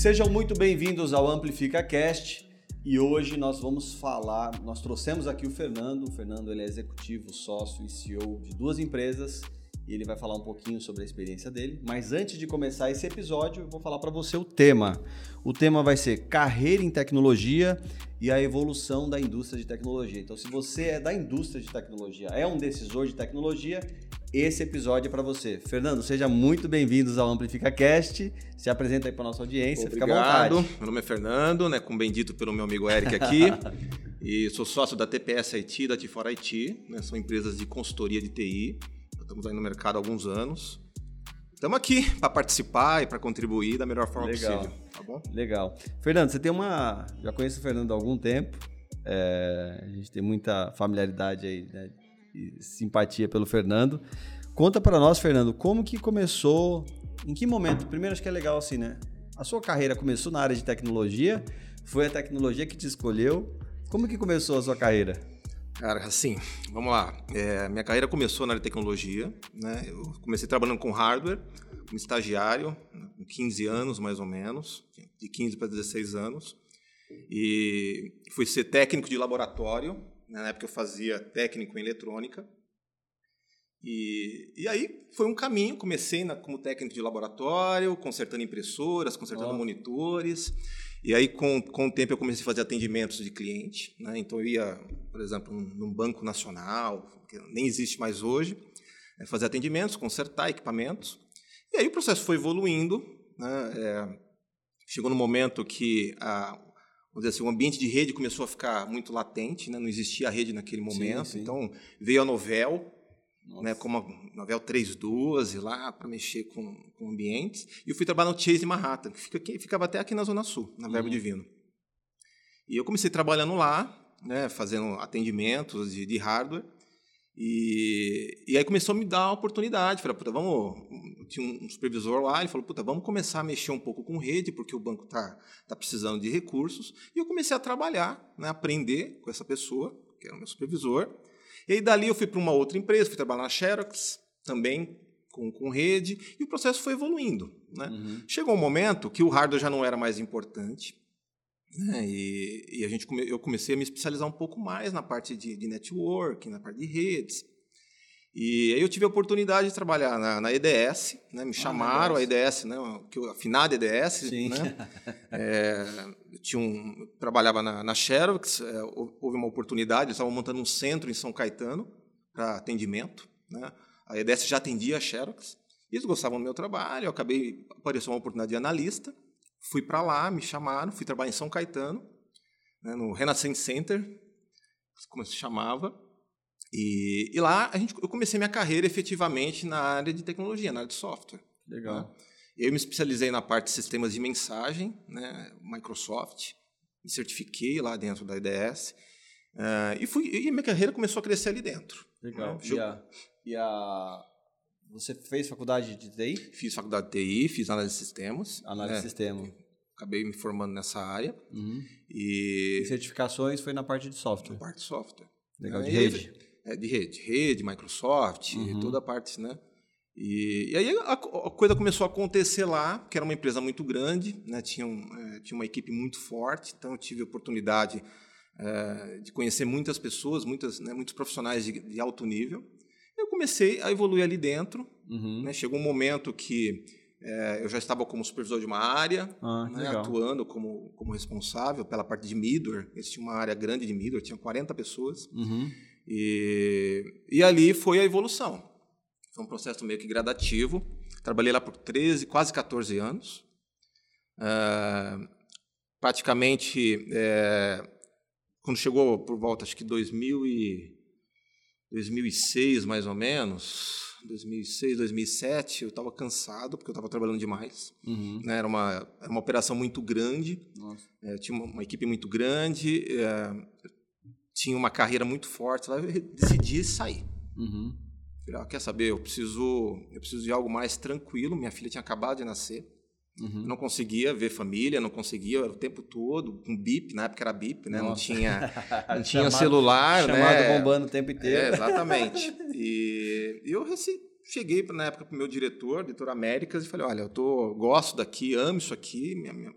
Sejam muito bem-vindos ao Amplifica Cast e hoje nós vamos falar. Nós trouxemos aqui o Fernando. O Fernando ele é executivo, sócio e CEO de duas empresas e ele vai falar um pouquinho sobre a experiência dele. Mas antes de começar esse episódio, eu vou falar para você o tema. O tema vai ser carreira em tecnologia e a evolução da indústria de tecnologia. Então, se você é da indústria de tecnologia, é um decisor de tecnologia, esse episódio é para você. Fernando, seja muito bem-vindos ao Amplifica Cast. Se apresenta aí para nossa audiência, Obrigado. fica à vontade. Meu nome é Fernando, né, com bendito pelo meu amigo Eric aqui. e sou sócio da TPS IT, da T4 IT, né, são empresas de consultoria de TI. Estamos aí no mercado há alguns anos. Estamos aqui para participar e para contribuir da melhor forma Legal. possível, tá bom? Legal. Fernando, você tem uma. Já conheço o Fernando há algum tempo. É, a gente tem muita familiaridade aí, né? Simpatia pelo Fernando. Conta para nós, Fernando, como que começou? Em que momento? Primeiro, acho que é legal assim, né? A sua carreira começou na área de tecnologia? Foi a tecnologia que te escolheu? Como que começou a sua carreira? Cara, assim, vamos lá. É, minha carreira começou na área de tecnologia, né? Eu comecei trabalhando com hardware, como estagiário, com 15 anos mais ou menos, de 15 para 16 anos. E fui ser técnico de laboratório? Na época eu fazia técnico em eletrônica. E, e aí foi um caminho, comecei na, como técnico de laboratório, consertando impressoras, consertando monitores. E aí, com, com o tempo, eu comecei a fazer atendimentos de cliente. Né? Então, eu ia, por exemplo, num, num banco nacional, que nem existe mais hoje, é, fazer atendimentos, consertar equipamentos. E aí o processo foi evoluindo. Né? É, chegou no momento que a, vamos dizer assim, o ambiente de rede começou a ficar muito latente, né? não existia a rede naquele momento. sim. Então, veio a Novel, Nossa. né, como a Novel 312 lá para mexer com, com ambientes. E eu fui trabalhar no Chase Manhattan, que fica aqui, ficava até aqui na Zona Sul, na Verbo Uhum. Divino. E eu comecei trabalhando lá, né, fazendo atendimentos de, de hardware. E, e aí começou a me dar a oportunidade. Falei, puta, vamos. Tinha um supervisor lá, ele falou, puta, vamos começar a mexer um pouco com rede, porque o banco está tá precisando de recursos. E eu comecei a trabalhar, né, aprender com essa pessoa, que era o meu supervisor. E aí dali eu fui para uma outra empresa, fui trabalhar na Xerox, também com, com rede, e o processo foi evoluindo. Né? Uhum. Chegou um momento que o hardware já não era mais importante, né? e, e a gente come, eu comecei a me especializar um pouco mais na parte de, de network, na parte de redes. E aí eu tive a oportunidade de trabalhar na, na EDS, né? me chamaram a EDS, né? que eu, a finada EDS, Sim. né? É, tinha um, eu trabalhava na, na Xerox, é, hou- houve uma oportunidade, eles estavam montando um centro em São Caetano para atendimento. Né? A EDS já atendia a Xerox, eles gostavam do meu trabalho, eu acabei, apareceu uma oportunidade de analista, fui para lá, me chamaram, fui trabalhar em São Caetano, né, no Renascent Center, como se chamava, e, e lá a gente, eu comecei minha carreira efetivamente na área de tecnologia, na área de software. Legal. Eu me especializei na parte de sistemas de mensagem, né, Microsoft, me certifiquei lá dentro da IDS, eh, e, fui, e minha carreira começou a crescer ali dentro. Legal. né? E a, e a- Você fez faculdade de TI? Fiz faculdade de TI, fiz análise de sistemas. Análise né, de sistema. Acabei me formando nessa área. Uhum. E E certificações foi na parte de software. parte de software. Legal, de E aí- rede. É, de rede. Rede, Microsoft, Uhum. toda a parte, né? E, e aí a, a coisa começou a acontecer lá, que era uma empresa muito grande, né? tinha, um, eh, tinha uma equipe muito forte, então eu tive a oportunidade eh, de conhecer muitas pessoas, muitas, né, muitos profissionais de, de alto nível. Eu comecei a evoluir ali dentro, Uhum. né? chegou um momento que eh, eu já estava como supervisor de uma área, Ah, né, atuando como, como responsável pela parte de middleware. Eles tinham uma área grande de middleware, tinha 40 pessoas. Uhum. E, e ali foi a evolução. Foi um processo meio que gradativo. Trabalhei lá por 13, quase 14 anos. Ah, praticamente, é, quando chegou por volta, acho que 2000 e, 2006, mais ou menos, 2006, 2007, eu estava cansado, porque eu estava trabalhando demais. Uhum. né? Era, uma, era uma operação muito grande. É, tinha uma, uma equipe muito grande, é, tinha uma carreira muito forte lá, eu decidi sair. Uhum. Falei, ah, quer saber, eu preciso, eu preciso de algo mais tranquilo. Minha filha tinha acabado de nascer, Uhum. não conseguia ver família, não conseguia era o tempo todo com bip, na época era bip, né? Não tinha, não tinha Chamado- celular, Chamado né? bombando o tempo inteiro. É, exatamente. E eu cheguei na época para o meu diretor, diretor Américas, e falei: olha, eu tô, gosto daqui, amo isso aqui,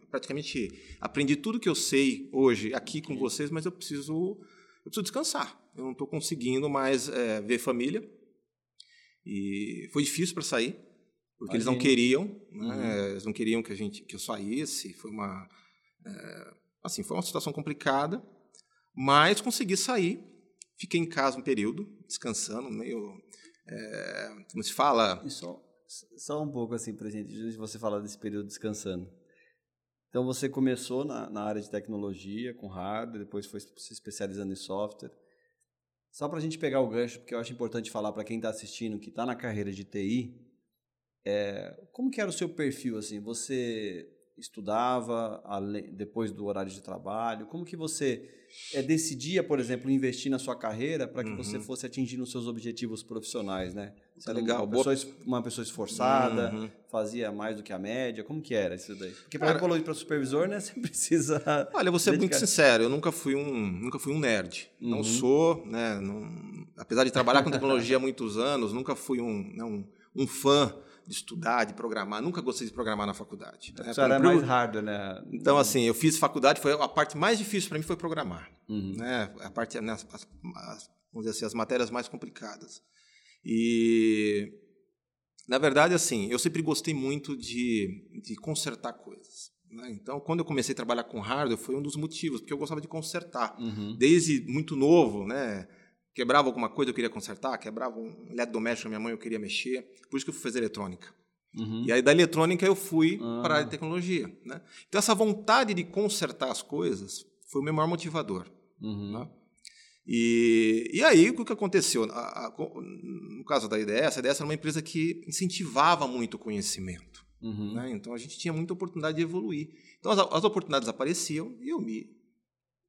praticamente aprendi tudo que eu sei hoje aqui com vocês, mas eu preciso, eu preciso descansar. Eu não estou conseguindo mais é, ver família. E foi difícil para sair, porque eles não queriam, né? uhum. eles não queriam que a gente que eu saísse. Foi uma é, assim, foi uma situação complicada, mas consegui sair. Fiquei em casa um período, descansando, meio é, como se fala? E só, só um pouco assim, para gente, você falar desse período descansando. Então você começou na, na área de tecnologia, com hardware, depois foi se especializando em software. Só para a gente pegar o gancho, porque eu acho importante falar para quem está assistindo, que está na carreira de TI, é, como que era o seu perfil? assim? Você estudava depois do horário de trabalho? Como que você é, decidia, por exemplo, investir na sua carreira para que uhum. você fosse atingindo os seus objetivos profissionais, né? Você tá legal. Uma pessoa, uma pessoa esforçada, uhum. fazia mais do que a média. Como que era isso daí? Porque para para supervisor, né, você precisa. Olha, vou ser dedicar... muito sincero. Eu nunca fui um, nunca fui um nerd. Uhum. Não sou, né? Não, apesar de trabalhar com tecnologia há muitos anos, nunca fui um, né, um, um fã de estudar, de programar. Nunca gostei de programar na faculdade. Né? Era mais hard, né? Então, assim, eu fiz faculdade, foi a parte mais difícil para mim foi programar. Uhum. Né? A parte, né, as, as, vamos dizer assim, as matérias mais complicadas. E, na verdade, assim, eu sempre gostei muito de, de consertar coisas. Né? Então, quando eu comecei a trabalhar com hardware, foi um dos motivos, porque eu gostava de consertar. Uhum. Desde muito novo, né? Quebrava alguma coisa, eu queria consertar. Quebrava um eletrodoméstico da minha mãe, eu queria mexer. Por isso que eu fui fazer eletrônica. Uhum. E aí, da eletrônica, eu fui ah. para a área de tecnologia. Né? Então, essa vontade de consertar as coisas foi o meu maior motivador. Uhum. Né? E, e aí, o que aconteceu? A, a, no caso da IDS, a IDS era uma empresa que incentivava muito o conhecimento. Uhum. Né? Então, a gente tinha muita oportunidade de evoluir. Então, as, as oportunidades apareciam e eu me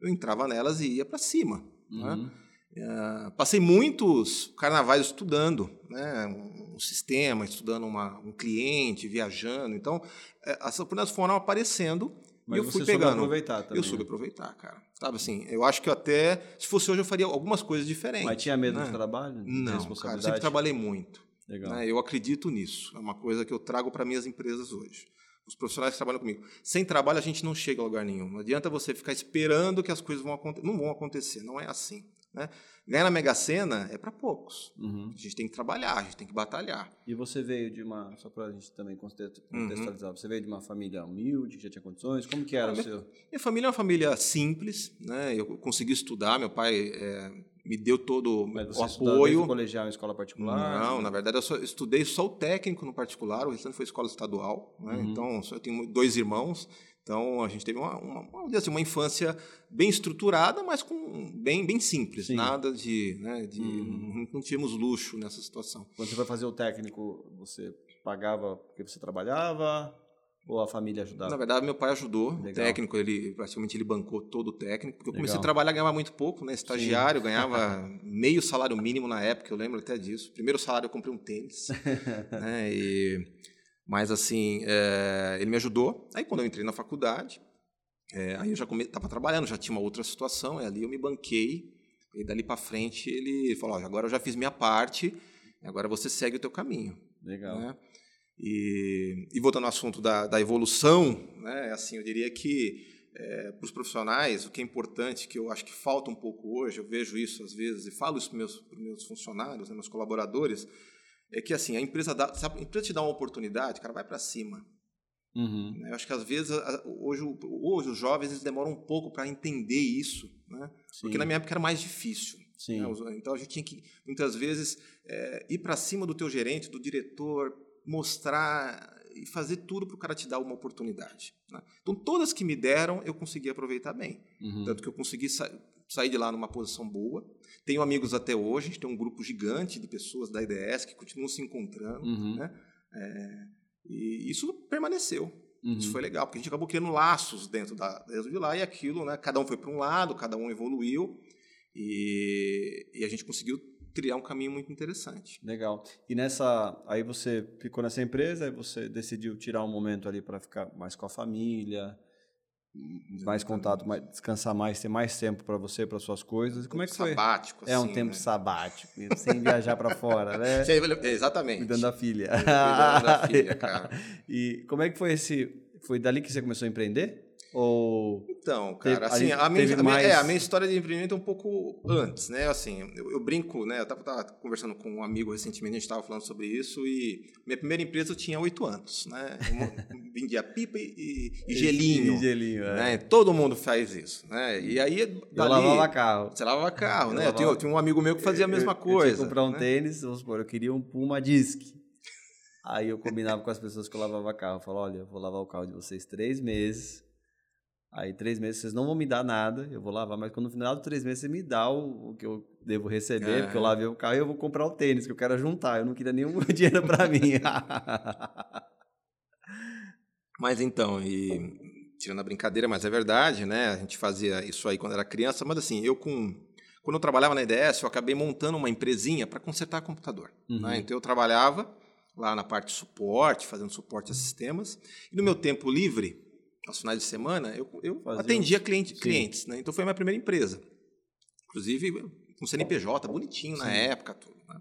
eu entrava nelas e ia para cima. Né? Uh, passei muitos carnavais estudando né, um, sistema, estudando uma, um cliente, viajando. Então, é, as oportunidades foram aparecendo Mas e eu fui pegando. aproveitar também. Eu soube né? aproveitar, cara. Sabe assim, eu acho que eu até, se fosse hoje, eu faria algumas coisas diferentes. Mas tinha medo né? do trabalho? Não, cara, eu sempre trabalhei muito. Legal. Né? Eu acredito nisso. É uma coisa que eu trago para minhas empresas hoje. Os profissionais que trabalham comigo. Sem trabalho, a gente não chega a lugar nenhum. Não adianta você ficar esperando que as coisas vão acontecer. Não vão acontecer, não é assim. Né? Ganhar na Mega Sena é para poucos. Uhum. A gente tem que trabalhar, a gente tem que batalhar. E você veio de uma, só para a gente também contextualizar, uhum. você veio de uma família humilde, que já tinha condições? Como que era o minha, seu? Minha família é uma família simples, né? Eu consegui estudar, meu pai é, me deu todo Mas o apoio. Você colegial em escola particular? Não, na verdade eu só, estudei só o técnico no particular, o restante foi escola estadual. Né? Uhum. Então, eu tenho dois irmãos, então a gente teve uma, uma, uma, assim, uma infância bem estruturada, mas com bem, bem simples, Sim. nada de, né, de uhum. não tínhamos luxo nessa situação. Quando você foi fazer o técnico, você pagava porque você trabalhava ou a família ajudava? Na verdade, meu pai ajudou. Legal. O técnico, ele praticamente ele bancou todo o técnico, porque eu comecei Legal. a trabalhar ganhava muito pouco, né? Estagiário, Sim. ganhava meio salário mínimo na época, eu lembro até disso. Primeiro salário eu comprei um tênis, né? E mas, assim, é, ele me ajudou. Aí, quando eu entrei na faculdade, é, aí eu já estava trabalhando, já tinha uma outra situação, e ali eu me banquei. E dali para frente ele falou: agora eu já fiz minha parte, agora você segue o teu caminho. Legal. Né? E, e, voltando ao assunto da, da evolução, né, assim, eu diria que é, para os profissionais, o que é importante, que eu acho que falta um pouco hoje, eu vejo isso às vezes e falo isso para os meus, meus funcionários, né, meus colaboradores, é que assim, a empresa, dá, se a empresa te dá uma oportunidade, cara, vai para cima. Uhum. Né, eu acho que às vezes, hoje, hoje os jovens eles demoram um pouco para entender isso, né? porque na minha época era mais difícil. Né? Então a gente tinha que, muitas vezes, é, ir para cima do teu gerente, do diretor, mostrar e fazer tudo para o cara te dar uma oportunidade. Né? Então, todas que me deram, eu consegui aproveitar bem. Uhum. Tanto que eu consegui sa sair de lá numa posição boa. Tenho amigos até hoje, a gente tem um grupo gigante de pessoas da IDS que continuam se encontrando. Uhum. Né? É, e isso permaneceu. Uhum. Isso foi legal, porque a gente acabou criando laços dentro, da, dentro de lá e aquilo, né? cada um foi para um lado, cada um evoluiu. E, e a gente conseguiu criar um caminho muito interessante. Legal. E nessa, aí você ficou nessa empresa, aí você decidiu tirar um momento ali para ficar mais com a família. Mais contato, mais, descansar mais, ter mais tempo para você, para suas coisas. Como é que foi? Sabático, É um assim, tempo né? sabático, sem viajar para fora, né? Exatamente. Cuidando da filha. Cuidando da filha, cara. E como é que foi esse? Foi dali que você começou a empreender? Ou Então, Teve- cara, assim, aí a minha, teve minha- mais- é, a minha história de empreendimento é um pouco antes, né? Assim, eu, eu brinco, né? Eu tava, tava conversando com um amigo recentemente, a gente estava falando sobre isso, e minha primeira empresa eu tinha oito anos, né? Eu vendia pipa e, e- gelinho. E gelinho, é. né? Todo mundo faz isso, né? E aí, Eu dali, lavava carro. você lavava carro, Eu né? Eu lavava- tinha, eu tinha um amigo meu que fazia a mesma Eu- coisa. Eu tinha que comprar um né? tênis, vamos supor, eu queria um Puma Disc. Aí eu combinava com as pessoas que eu lavava carro. Eu falava, olha, eu vou lavar o carro de vocês três meses. Aí três meses vocês não vão me dar nada, eu vou lavar, mas quando no final dos três meses você me dá o, o que eu devo receber, É. porque eu lavei o carro e eu vou comprar o tênis, que eu quero juntar. Eu não queria nenhum dinheiro pra mim. Mas então, e tirando a brincadeira, mas é verdade, né? A gente fazia isso aí quando era criança, mas assim, eu com quando eu trabalhava na IDS, eu acabei montando uma empresinha para consertar computador. Uhum. né? Então eu trabalhava lá na parte de suporte, fazendo suporte a sistemas, e no meu tempo livre, aos finais de semana, eu, eu Fazia atendia cliente, clientes, né? Então foi a minha primeira empresa. Inclusive com CNPJ, bonitinho na Sim. época, tudo, né?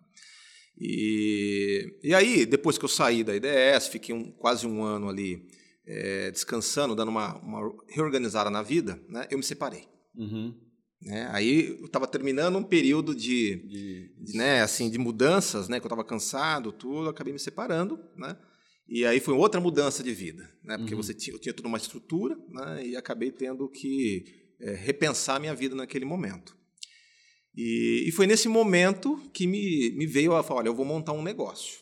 E, e aí, depois que eu saí da IDS, fiquei um- quase um ano ali eh, descansando, dando uma, uma reorganizada na vida, né? Eu me separei. Uhum. Né? Aí eu estava terminando um período de, De- de, né, assim, de mudanças, né, que eu estava cansado, tudo, acabei me separando, né? E aí foi outra mudança de vida, né? Porque Uhum. você tinha, eu tinha toda uma estrutura, né? E acabei tendo que eh, repensar a minha vida naquele momento. E, e foi nesse momento que me, me veio a falar, olha, eu vou montar um negócio.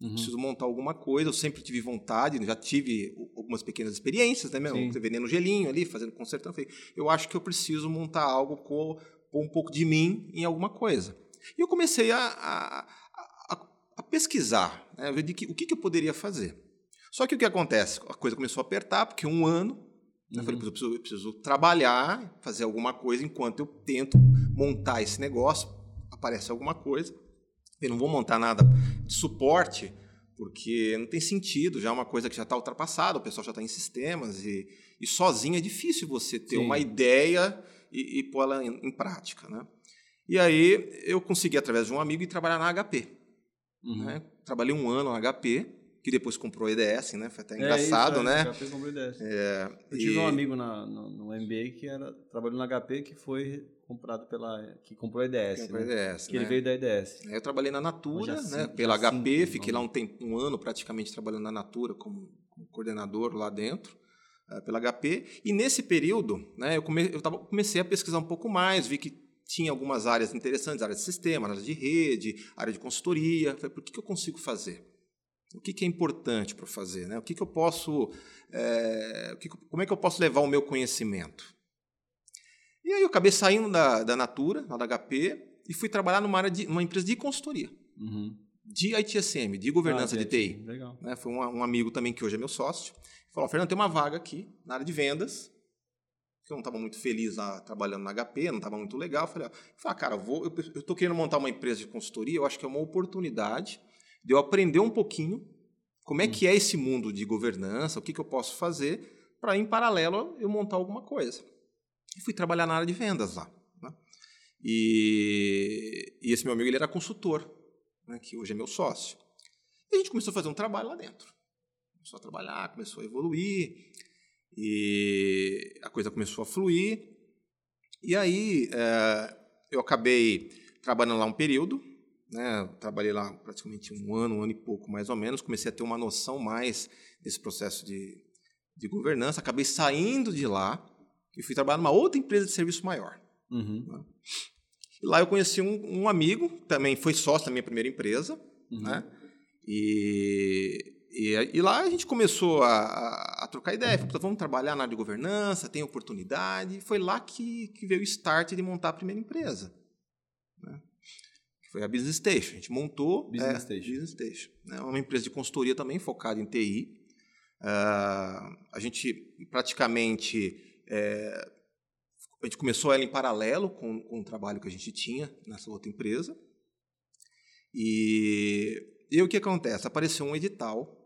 Uhum. Preciso montar alguma coisa, eu sempre tive vontade, já tive algumas pequenas experiências, né, meu? Sim. Vendendo gelinho ali, fazendo consertando. Falei, eu acho que eu preciso montar algo com, com um pouco de mim em alguma coisa. E eu comecei a, a, a- pesquisar, né, ver de que, o que, que eu poderia fazer. Só que o que acontece? A coisa começou a apertar, porque um ano, né, eu falei, Uhum. eu preciso, eu preciso trabalhar, fazer alguma coisa enquanto eu tento montar esse negócio, aparece alguma coisa. Eu não vou montar nada de suporte, porque não tem sentido, já é uma coisa que já está ultrapassada, o pessoal já está em sistemas, e, e sozinho é difícil você ter Sim. uma ideia e, e pô-la em, em prática. Né? E aí eu consegui, através de um amigo, ir trabalhar na HP. Uhum. Né? Trabalhei um ano na HP, que depois comprou a EDS, né? Foi até É engraçado, isso, é, né? HP comprou ideia. É, Eu tive e- um amigo na, no, no MBA que era, trabalhou na HP que foi comprado pela. que comprou a IDS. comprou né? EDS, Que ele né? veio da IDS. Aí Eu trabalhei na Natura, né, sinto, pela HP, o fiquei lá nome. um, tempo, um ano praticamente trabalhando na Natura como, como coordenador lá dentro, eh, pela HP. E nesse período, né, eu, come, eu tava, comecei a pesquisar um pouco mais, vi que tinha algumas áreas interessantes, área de sistema, área de rede, área de consultoria. Falei, por que, que eu consigo fazer? O que, que é importante para fazer? Né? O que, que eu posso, que- como é que eu posso levar o meu conhecimento? E aí eu acabei saindo da, da Natura, lá da HP, e fui trabalhar numa, área de, numa empresa de consultoria, Uhum. de ITSM, de governança Ah, de TI. Legal. né? Foi um, um amigo também que hoje é meu sócio. Falou, Fernando, tem uma vaga aqui na área de vendas, que eu não estava muito feliz lá, trabalhando na HP, não estava muito legal. Eu falei, ah, cara, eu vou, eu estou querendo montar uma empresa de consultoria, eu acho que é uma oportunidade de eu aprender um pouquinho como é que é esse mundo de governança, o que, que eu posso fazer para, em paralelo, eu montar alguma coisa. E fui trabalhar na área de vendas lá. né? E, e esse meu amigo ele era consultor, né, que hoje é meu sócio. E a gente começou a fazer um trabalho lá dentro. Começou a trabalhar, começou a evoluir, e a coisa começou a fluir. E aí eh, eu acabei trabalhando lá um período, né? Trabalhei lá praticamente um ano, um ano e pouco mais ou menos. Comecei a ter uma noção mais desse processo de, de governança. Acabei saindo de lá e fui trabalhar numa outra empresa de serviço maior. Uhum. E lá eu conheci um, um amigo, também foi sócio da minha primeira empresa, Uhum. né? E, e, e lá a gente começou a, a trocar ideia. Falei, "Puta, vamos trabalhar na área de governança, tem oportunidade. E foi lá que, que veio o start de montar a primeira empresa. Né? Que Foi a Business Station. A gente montou Business é, Station. Business Station. né? Uma empresa de consultoria também focada em TI. Ah, a gente praticamente é, a gente começou ela em paralelo com, com o trabalho que a gente tinha nessa outra empresa. E, e o que acontece? Apareceu um edital,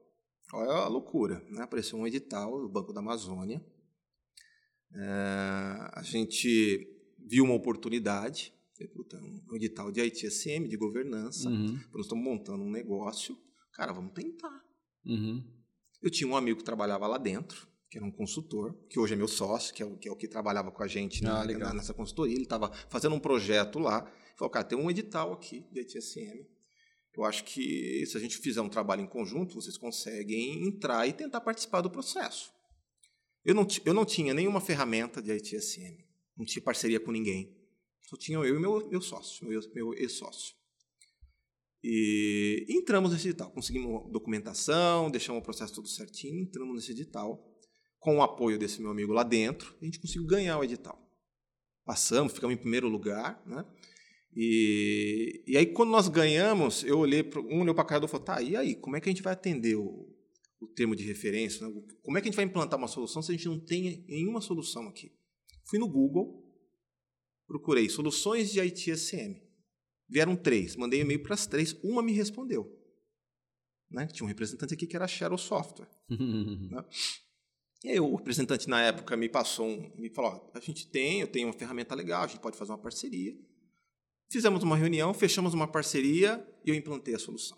olha a loucura, né? apareceu um edital do Banco da Amazônia É, a gente viu uma oportunidade, um edital de ITSM, de governança, uhum. nós estamos montando um negócio, cara, vamos tentar. Uhum. Eu tinha um amigo que trabalhava lá dentro, que era um consultor, que hoje é meu sócio, que é o que, é o que trabalhava com a gente ah, na, nessa consultoria. Ele estava fazendo um projeto lá. Falou, cara, tem um edital aqui de ETSM. Eu acho que se a gente fizer um trabalho em conjunto, vocês conseguem entrar e tentar participar do processo. Eu não, eu não tinha nenhuma ferramenta de ITSM, não tinha parceria com ninguém. Só tinha eu e meu, meu sócio, meu, meu ex-sócio. E entramos nesse edital, conseguimos documentação, deixamos o processo tudo certinho, entramos nesse edital com o apoio desse meu amigo lá dentro, a gente conseguiu ganhar o edital. Passamos, ficamos em primeiro lugar, né? E, e aí, quando nós ganhamos, eu olhei, para um olhou para a cara do falou, tá, e aí, como é que a gente vai atender o, o termo de referência? Né? Como é que a gente vai implantar uma solução se a gente não tem nenhuma solução aqui? Fui no Google, procurei soluções de ITSM. Vieram três, mandei e-mail para as três, uma me respondeu. Né? Tinha um representante aqui que era Shadow Software. né? E aí o representante na época me passou, um, me falou, a gente tem, eu tenho uma ferramenta legal, a gente pode fazer uma parceria. Fizemos uma reunião, fechamos uma parceria e eu implantei a solução.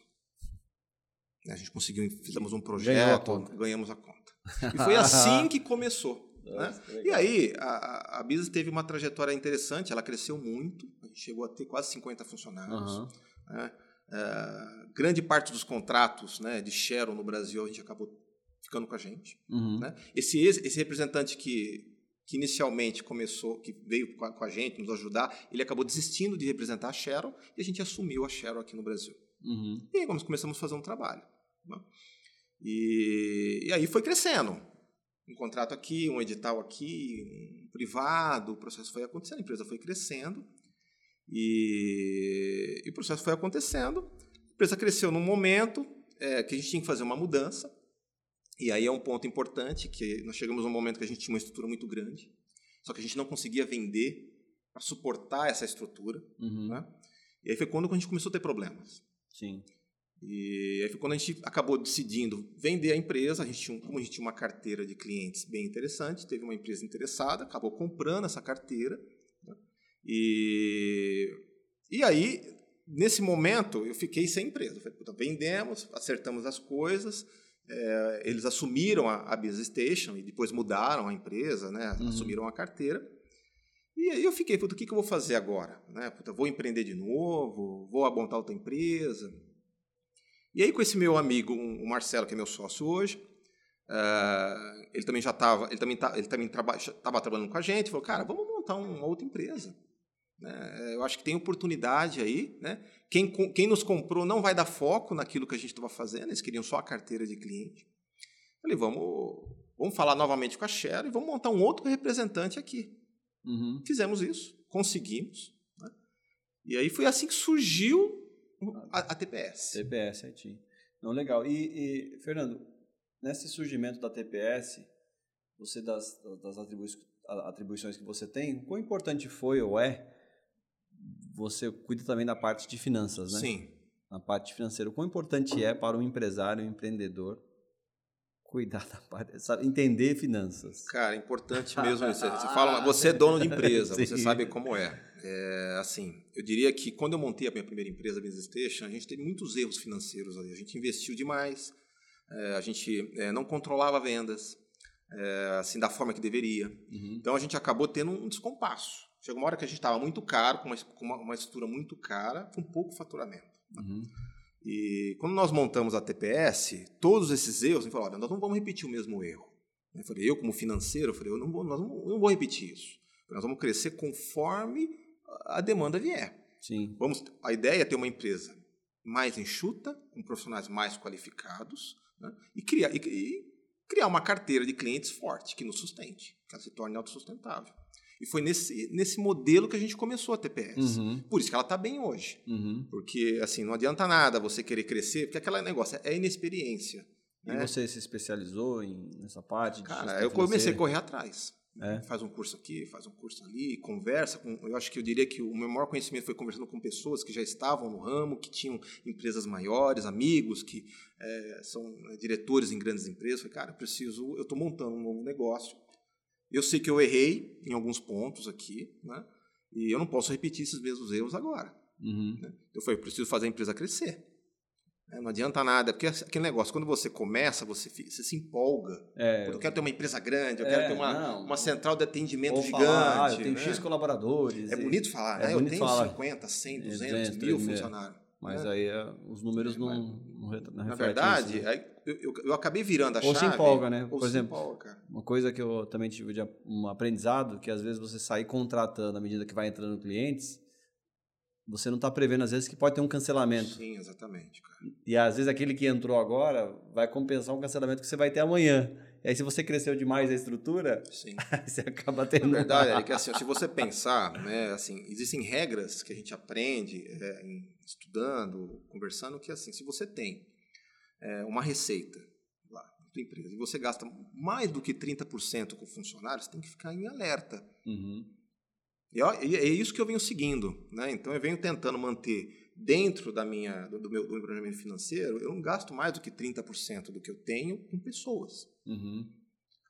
A gente conseguiu, fizemos um projeto, a ganhamos a conta. E foi assim que começou. Nossa, né? E aí, a, a Business teve uma trajetória interessante, ela cresceu muito, a gente chegou a ter quase 50 funcionários. Uhum. Né? É, grande parte dos contratos né, de Sharon no Brasil a gente acabou ficando com a gente. Uhum. Né? Esse, esse representante que, que inicialmente começou, que veio com a, gente nos ajudar, ele acabou desistindo de representar a Cheryl e a gente assumiu a Cheryl aqui no Brasil. Uhum. E aí começamos a fazer um trabalho. Né? E, e aí foi crescendo. Um contrato aqui, um edital aqui, um privado, o processo foi acontecendo, a empresa foi crescendo e, e o processo foi acontecendo. A empresa cresceu num momento é, que a gente tinha que fazer uma mudança. E aí é um ponto importante, que nós chegamos a um momento que a gente tinha uma estrutura muito grande, só que a gente não conseguia vender para suportar essa estrutura. Uhum. Né? E aí foi quando a gente começou a ter problemas. Sim. E aí foi quando a gente acabou decidindo vender a empresa. A gente tinha, como a gente tinha uma carteira de clientes bem interessante, teve uma empresa interessada, acabou comprando essa carteira. Né? E, e aí, nesse momento, eu fiquei sem empresa. falei, vendemos, acertamos as coisas, é, eles assumiram a, a Business Station e depois mudaram a empresa, né? Uhum. assumiram a carteira. E aí eu fiquei, puta, o que, que eu vou fazer agora? Né? Puta, vou empreender de novo? Vou montar outra empresa? E aí com esse meu amigo, o Marcelo, que é meu sócio hoje, uh, ele também já estava, ele também, tá, ele também estava trabalhando com a gente, falou, cara, vamos montar uma outra empresa. Né? Eu acho que tem oportunidade aí. Né? Quem, quem nos comprou não vai dar foco naquilo que a gente estava fazendo, eles queriam só a carteira de cliente. Falei, vamos, vamos falar novamente com a Share e vamos montar um outro representante aqui. Uhum. Fizemos isso, conseguimos. Né? E aí foi assim que surgiu a, a TPS. TPS IT. Não, legal. E, e, Fernando, nesse surgimento da TPS, você das, das atribuições que você tem, quão importante foi ou é você cuida também da parte de finanças, né? Sim. Na parte financeira. O quão importante é para um empresário, um empreendedor, cuidar da parte, sabe, entender finanças. Cara, importante mesmo. Você, você fala, você é dono de empresa, você sabe como é. é. Assim, eu diria que quando eu montei a minha primeira empresa, a Business Station, a gente teve muitos erros financeiros ali. A gente investiu demais, é, a gente é, não controlava vendas, é, assim da forma que deveria. Uhum. Então a gente acabou tendo um descompasso. Chegou uma hora que a gente estava muito caro, com uma, com uma, uma, estrutura muito cara, com pouco faturamento. Uhum. E quando nós montamos a TPS, todos esses erros, a gente falou, olha, nós não vamos repetir o mesmo erro. Eu falei, eu como financeiro, eu falei, eu não vou, nós não, não vou repetir isso. Nós vamos crescer conforme a demanda vier. Sim. Vamos, a ideia é ter uma empresa mais enxuta, com profissionais mais qualificados, né? e, criar, e, e criar uma carteira de clientes forte, que nos sustente, que ela se torne autossustentável. E foi nesse, nesse modelo que a gente começou a TPS. Uhum. Por isso que ela está bem hoje. Uhum. Porque, assim, não adianta nada você querer crescer, porque aquele negócio é inexperiência. E né? você se especializou em, nessa parte? Cara, eu comecei a correr atrás. É. Faz um curso aqui, faz um curso ali, conversa com. Eu acho que eu diria que o meu maior conhecimento foi conversando com pessoas que já estavam no ramo, que tinham empresas maiores, amigos que é, são diretores em grandes empresas. Falei, cara, eu preciso, eu estou montando um novo negócio Eu sei que eu errei em alguns pontos aqui, né? E eu não posso repetir esses mesmos erros agora. Uhum. Né? Eu falei, eu preciso fazer a empresa crescer. É, Não adianta nada, porque aquele negócio, quando você começa, você, você se empolga. É, Eu quero ter uma empresa grande, eu É, quero ter uma, não. uma central de atendimento gigante. falar, ah, eu tenho né? X colaboradores. É bonito falar, é né? bonito eu tenho falar. 50, 100, 200, 200, mil 300. funcionários. Mas né? aí é, os números É, não, não, não Na verdade, isso, né? aí eu, eu, eu acabei virando a Ou se chave. empolga, né? ou Por se exemplo, empolga, cara. Uma coisa que eu também tive de um aprendizado, que às vezes você sair contratando à medida que vai entrando clientes, você não está prevendo às vezes que pode ter um cancelamento. Sim, exatamente, cara. E às vezes aquele que entrou agora vai compensar um cancelamento que você vai ter amanhã. E aí se você cresceu demais a estrutura, Sim. você acaba tendo... Na verdade, é que assim, se você pensar, né, assim, existem regras que a gente aprende é, estudando, conversando, que assim, se você tem é, uma receita lá na tua empresa e você gasta mais do que 30% com funcionários, tem que ficar em alerta. Uhum. E é isso que eu venho seguindo, né? Então eu venho tentando manter dentro da minha do, meu do meu planejamento financeiro, eu não gasto mais do que 30% do que eu tenho com pessoas. Uhum.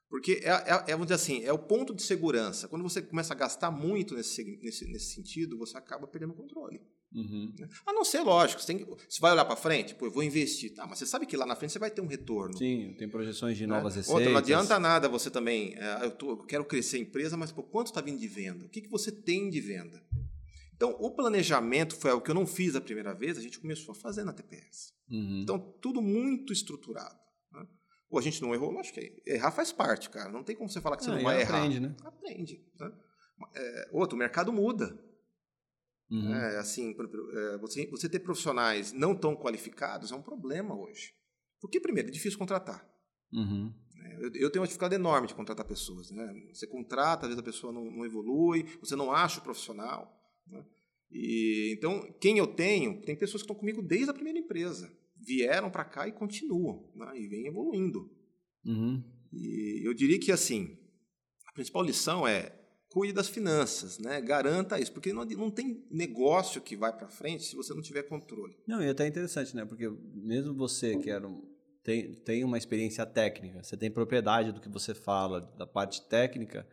Porque é, é, é, vamos dizer assim, é o ponto de segurança. Quando você começa a gastar muito nesse, nesse, nesse sentido, você acaba perdendo o controle. Uhum. A não ser, lógico, você, que- você vai olhar para frente, pô, eu vou investir. Tá, mas você sabe que lá na frente você vai ter um retorno. Sim, tem projeções de né? novas receitas. Outra, não adianta nada você também. é, eu, tô- eu quero crescer a empresa, mas por quanto está vindo de venda? O que, que você tem de venda? Então, o planejamento foi algo que eu não fiz a primeira vez, a gente começou a fazer na TPS. Uhum. Então, tudo muito estruturado. Né? Pô, a gente não errou, lógico que errar faz parte, cara. Não tem como você falar que você Ah, não e vai errar. aprende, né? Aprende. Né? É, outro, o mercado muda. Uhum. É, assim, é, você, você ter profissionais não tão qualificados é um problema hoje. Porque, primeiro, é difícil contratar. Uhum. né? Eu, eu tenho uma dificuldade enorme de contratar pessoas. Né? Você contrata, às vezes a pessoa não, não evolui, você não acha o profissional. Né? E, então, quem eu tenho, tem pessoas que estão comigo desde a primeira empresa. Vieram para cá e continuam, né? e vêm evoluindo. Uhum. E eu diria que, assim, a principal lição é cuide das finanças, né? garanta isso, porque não, não tem negócio que vai para frente se você não tiver controle. Não, e até é interessante, né? Porque mesmo você que era um, tem, tem uma experiência técnica, você tem propriedade do que você fala, da parte técnica,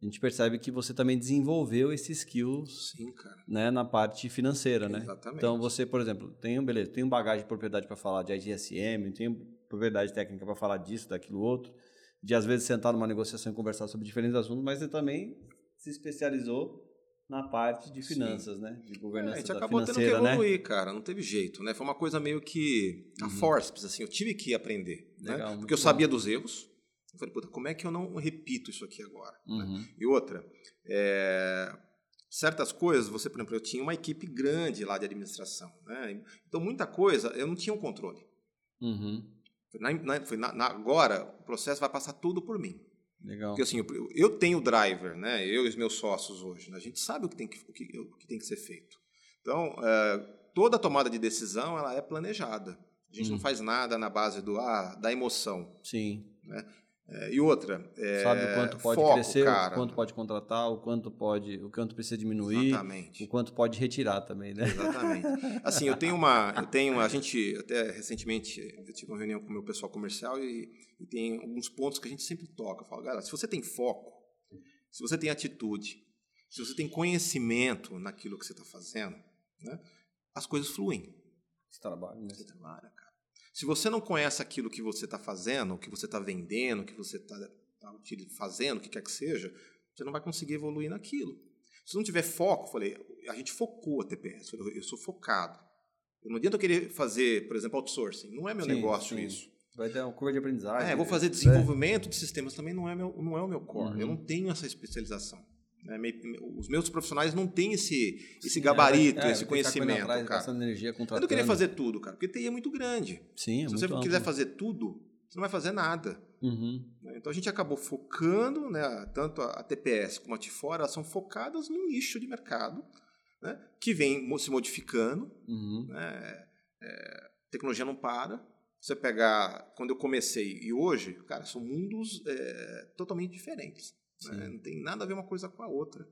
a gente percebe que você também desenvolveu esses skills Sim, né, na parte financeira, né? Exatamente. Então você, por exemplo, tem um beleza, tem um bagagem de propriedade para falar de IGSM, tem propriedade técnica para falar disso, daquilo outro, de às vezes sentar numa negociação e conversar sobre diferentes assuntos, mas você também se especializou na parte de Sim. finanças, né? De É, governança a gente acabou tendo que né? evoluir, cara. Não teve jeito, né? Foi uma coisa meio que a Uhum. forceps, assim. Eu tive que aprender, né? Legal, muito Porque eu bom. sabia dos erros. Eu falei, puta, como é que eu não repito isso aqui agora? né? Uhum. E outra, é, certas coisas, você, por exemplo, eu tinha uma equipe grande lá de administração, né? Então, muita coisa eu não tinha um controle. Uhum. Na- na- foi na- na- agora, o processo vai passar tudo por mim. Legal. Porque assim, eu, eu tenho o driver, né? Eu e os meus sócios hoje, né? a gente sabe o que tem que, o que, o que tem que ser feito. Então, é, toda tomada de decisão ela é planejada. A gente Hum. não faz nada na base do ah, da emoção. Sim. É, e outra, é, Sabe o quanto pode foco, crescer, cara. o quanto pode contratar, o quanto pode, o quanto precisa diminuir, Exatamente. o quanto pode retirar também, né? Exatamente. Assim, eu tenho uma, eu tenho uma, a gente até recentemente eu tive uma reunião com o meu pessoal comercial e, e tem alguns pontos que a gente sempre toca. Eu falo, galera, se você tem foco, se você tem atitude, se você tem conhecimento naquilo que você está fazendo, né, as coisas fluem. Esse trabalho, né? Você trabalha, cara. Se você não conhece aquilo que você está fazendo, o que você está vendendo, o que você está fazendo, o que quer que seja, você não vai conseguir evoluir naquilo. Se não tiver foco, falei, a gente focou a TPS, eu falei, eu sou focado. Não adianta eu querer fazer, por exemplo, outsourcing. Não é meu Sim, negócio sim. isso. Vai ter uma curva de aprendizagem. É, vou fazer né? desenvolvimento de sistemas também não é, meu, não é o meu core. Uhum. Eu não tenho essa especialização. Né? Os meus profissionais não têm esse, esse Sim, gabarito, é, é, esse conhecimento, atrás, cara. energia Eu não queria fazer tudo, cara, porque TI é muito grande. Sim, é Se você amplo. quiser fazer tudo, você não vai fazer nada. Uhum. né? Então a gente acabou focando, né, tanto a TPS como a Tifora, elas são focadas num nicho de mercado né, que vem se modificando. Uhum. Né, é, tecnologia não para. Você pegar quando eu comecei e hoje, cara, são mundos é, totalmente diferentes. Né? Não tem nada a ver uma coisa com a outra.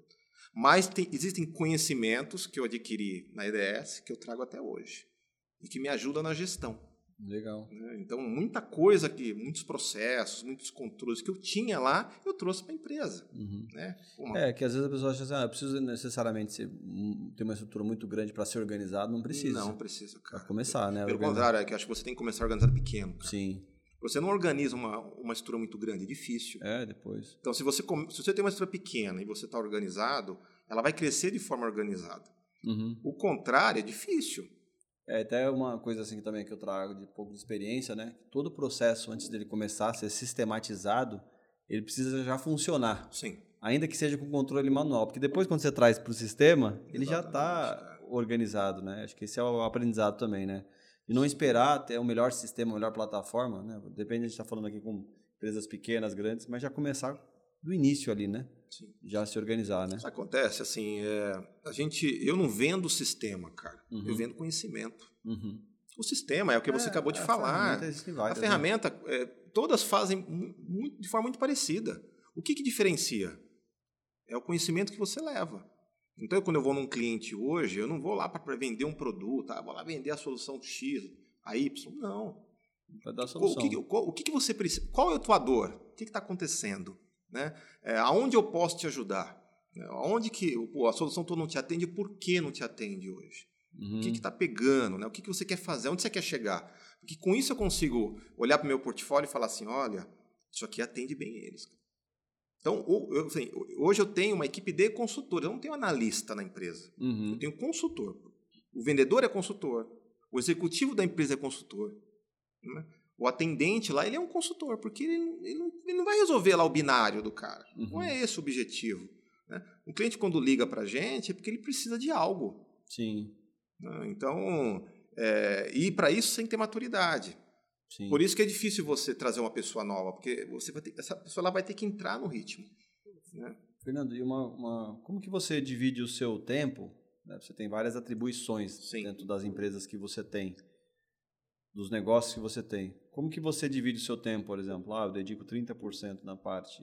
Mas tem- existem conhecimentos que eu adquiri na EDS que eu trago até hoje e que me ajudam na gestão. Legal. Né? Então, muita coisa que, muitos processos, muitos controles que eu tinha lá, eu trouxe para a empresa. Uhum. Né? Uma... É, que às vezes a pessoa acha assim, ah, eu preciso necessariamente ser, ter uma estrutura muito grande para ser organizado. Não precisa. Não precisa, cara. Para começar, né? Pelo organizar. contrário, é que acho que você tem que começar organizado pequeno. Cara. Sim. Você não organiza uma, uma estrutura muito grande, é difícil. É, depois. Então, se você, se você tem uma estrutura pequena e você está organizado, ela vai crescer de forma organizada. Uhum. O contrário é difícil. É até uma coisa assim também que eu trago de pouco de experiência, né? Todo o processo antes dele começar a ser sistematizado, ele precisa já funcionar. Sim. Ainda que seja com controle manual, porque depois quando você traz para o sistema, ele já está Exatamente, organizado, né? Acho que esse é o aprendizado também, né? E não esperar ter o melhor sistema, a melhor plataforma, né? Depende, a gente está falando aqui com empresas pequenas, grandes, mas já começar do início ali, né? Sim. Já se organizar, né? Isso acontece, assim, é, a gente, eu não vendo o sistema, cara. Uhum. Eu vendo conhecimento. Uhum. O sistema é o que você É, acabou de a falar. ferramenta existem A ferramenta, é, todas fazem mu- muito, de forma muito parecida. O que, que diferencia? É o conhecimento que você leva. Então, quando eu vou num cliente hoje, eu não vou lá para vender um produto, ah, vou lá vender a solução X, a Y. Não. Para dar O solução. que, qual- o que, você precisa? Qual é a tua dor? O que está acontecendo? Né? É, aonde eu posso te ajudar? Né? Aonde que pô, a solução tua não te atende? Por que não te atende hoje? Uhum. O que está pegando? Né? O que, que você quer fazer? Onde você quer chegar? Porque com isso eu consigo olhar para o meu portfólio e falar assim: olha, isso aqui atende bem eles. Então, o- assim, hoje eu tenho uma equipe de consultores, eu não tenho analista na empresa. Uhum. Eu tenho consultor. O vendedor é consultor. O executivo da empresa é consultor. né? O atendente lá, ele é um consultor, porque ele, ele não, ele não vai resolver lá o binário do cara. Não Uhum. é esse o objetivo. Né? Um cliente, quando liga para a gente, é porque ele precisa de algo. Sim, né? Então, é, e para isso tem que ter maturidade. Sim. Por isso que é difícil você trazer uma pessoa nova, porque você vai ter, essa pessoa lá vai ter que entrar no ritmo. Né? Fernando, e uma, uma- como que você divide o seu tempo? né? Você tem várias atribuições Sim. dentro das empresas que você tem, dos negócios que você tem. Como que você divide o seu tempo, por exemplo? Ah, eu dedico 30% na parte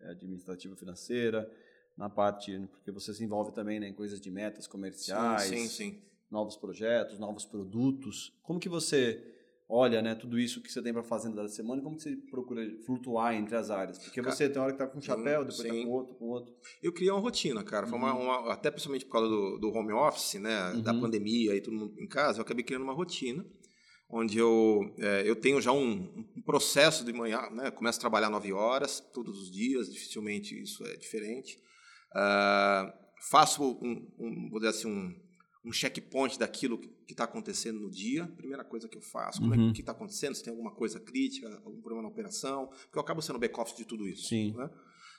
eh, administrativa financeira, na parte porque você se envolve também né, em coisas de metas comerciais, Sim, sim, sim. novos projetos, novos produtos. Como que você olha, né, tudo isso que você tem para fazer da semana, e como que você procura flutuar entre as áreas? Porque Ca- você tem hora que tá com um chapéu, depois tá sim. com outro, com outro. Eu criei uma rotina, cara. Foi uma, Uhum. uma- até principalmente por causa do, do home office, né? Da Uhum. pandemia e todo mundo em casa, eu acabei criando uma rotina onde eu, é, eu tenho já um, um processo de manhã, né? Começo a trabalhar nove horas todos os dias, dificilmente isso é diferente. Ah, faço um, um, vou dizer assim, um, um checkpoint daquilo que está acontecendo no dia. Primeira coisa que eu faço, como é Uhum. que está acontecendo, se tem alguma coisa crítica, algum problema na operação, porque eu acabo sendo back-office de tudo isso. Sim. né?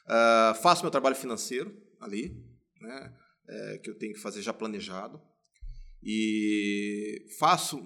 Ah, faço meu trabalho financeiro ali, né? É, que eu tenho que fazer já planejado. E faço,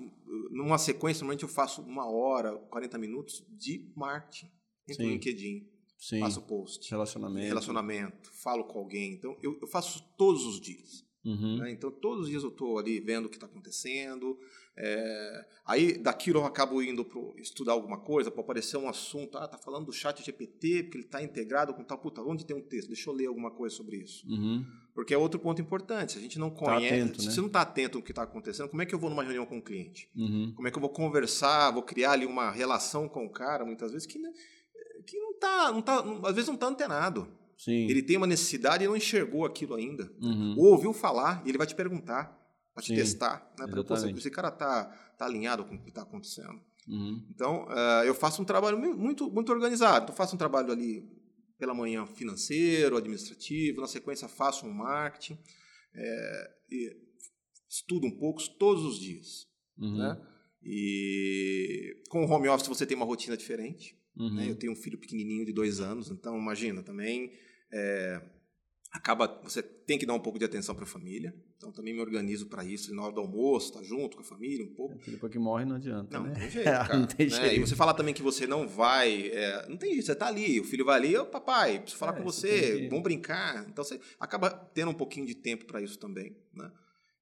numa sequência, normalmente eu faço uma hora, 40 minutos de marketing. Entro no. LinkedIn, Sim. faço post, Relacionamento. relacionamento, falo com alguém. Então, eu, eu faço todos os dias. Uhum. né? Então, todos os dias eu estou ali vendo o que está acontecendo. É, aí, daquilo eu acabo indo para estudar alguma coisa, para aparecer um assunto. Ah, tá falando do chat GPT, porque ele está integrado com tal. Puta, onde tem um texto? Deixa eu ler alguma coisa sobre isso. Uhum. Porque é outro ponto importante. Se a gente não conhece, atento, se né? você não está atento ao que está acontecendo, como é que eu vou numa reunião com o cliente? Uhum. Como é que eu vou conversar, vou criar ali uma relação com o cara, muitas vezes, que, né, que não está, não tá, às vezes não está antenado. Sim. Ele tem uma necessidade e não enxergou aquilo ainda. Uhum. Ou ouviu falar e ele vai te perguntar, vai te Sim, testar. Né, pra, esse cara está tá alinhado com o que está acontecendo. Uhum. Então, eh, eu faço um trabalho mu- muito, muito organizado. Então, faço um trabalho ali pela manhã financeiro, administrativo, na sequência faço um marketing, e estudo um pouco todos os dias. Uhum. Né? E com o home office você tem uma rotina diferente. Uhum. né? Eu tenho um filho pequenininho de dois anos, então imagina também eh, acaba você tem que dar um pouco de atenção para a família. Então também me organizo para isso na hora do almoço, tá junto com a família um pouco. Aquele depois que morre não adianta, Não, né? não tem jeito, É, cara. não tem né? jeito. E você falar também que você não vai. é, não tem jeito, você tá ali, o filho vai ali, ô papai, preciso falar É, com você vamos brincar. Então você acaba tendo um pouquinho de tempo para isso também. Né?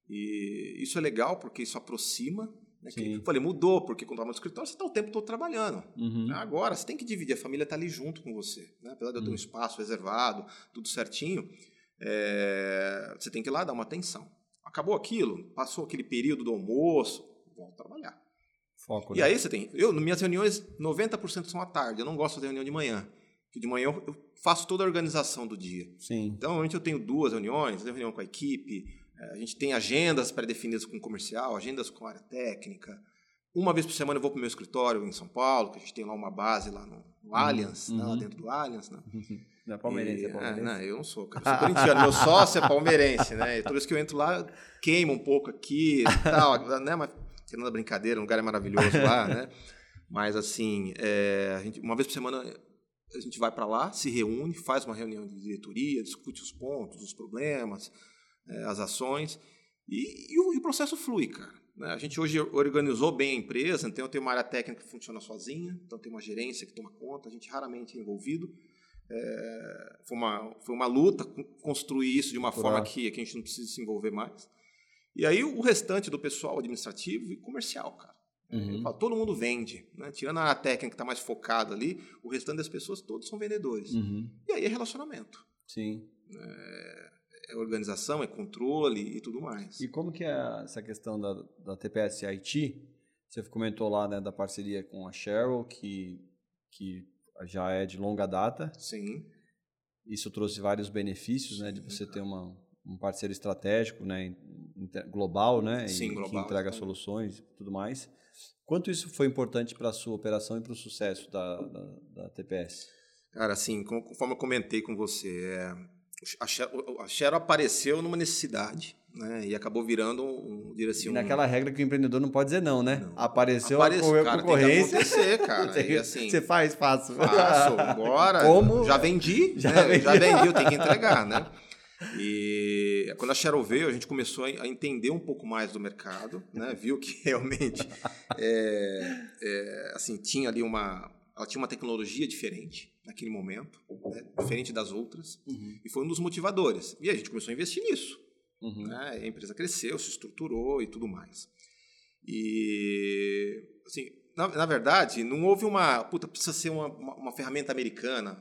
E isso é legal porque isso aproxima. Né? Que, falei, mudou, porque quando estava no escritório, você está o tempo todo trabalhando. Uhum. Agora, você tem que dividir, a família está ali junto com você. Né? Apesar de eu ter um Hum. espaço reservado, tudo certinho, é, você tem que ir lá dar uma atenção. Acabou aquilo, passou aquele período do almoço, volta a trabalhar. Foco, e né? aí você tem. Eu, minhas reuniões, 90% são à tarde. Eu não gosto de reunião de manhã. Porque de manhã eu, eu faço toda a organização do dia. Sim. Então, normalmente eu tenho duas reuniões, reunião com a equipe, a gente tem agendas pré-definidas com o comercial, agendas com a área técnica. Uma vez por semana eu vou para o meu escritório em São Paulo, que a gente tem lá uma base lá no, no Allianz, né, lá uhum. dentro do Allianz. Né? Não é palmeirense, E- é palmeirense. não, eu não sou, cara. Eu sou corintiano. Meu sócio é palmeirense, né? E toda vez que eu entro lá, queima um pouco aqui e tal, né? Mas, tirando a brincadeira, o lugar é maravilhoso lá, né? Mas, assim, é, a gente- uma vez por semana a gente vai para lá, se reúne, faz uma reunião de diretoria, discute os pontos, os problemas, é, as ações, e, e o, e o processo flui, cara. né? A gente hoje organizou bem a empresa, então eu tenho uma área técnica que funciona sozinha, então tem uma gerência que toma conta, a gente raramente é envolvido. É, foi, uma, foi uma luta con- construir isso de uma Por forma que, que a gente não precisa se envolver mais. E aí o restante do pessoal administrativo e comercial, cara. Uhum. Falo, todo mundo vende, né? Tirando a área técnica que está mais focada ali, o restante das pessoas todos são vendedores. Uhum. E aí é relacionamento, Sim. é organização, é controle e tudo mais. E como que é essa questão da, da TPS IT? Você comentou lá né, da parceria com a Cheryl, que, que já é de longa data. Sim, Isso trouxe vários benefícios, né, de você ter uma, um parceiro estratégico, né, global, né, e Sim, que global, entrega exatamente. soluções e tudo mais. Quanto isso foi importante para a sua operação e para o sucesso da, da, da TPS? cara, assim, conforme eu comentei com você, é, a Shell, a apareceu numa necessidade, né? E acabou virando um, assim, E um, naquela regra que o empreendedor não pode dizer não, né? Não. Apareceu Aparece- a cara, tem que concorrência. acontecer, cara. Você- assim, você faz, faço. Faço, bora. Como? Já vendi, Já né? vendi. já vendi, eu tenho que entregar, né? E quando a Cheryl veio, a gente começou a a entender um pouco mais do mercado, né? Viu que realmente, é, é, assim, tinha ali uma, ela tinha uma tecnologia diferente naquele momento, né? diferente das outras, Uhum, e foi um dos motivadores. E a gente começou a investir nisso uhum. né? A empresa cresceu, se estruturou e tudo mais. E, assim, na, na verdade, não houve uma, puta, precisa ser uma, uma, uma ferramenta americana,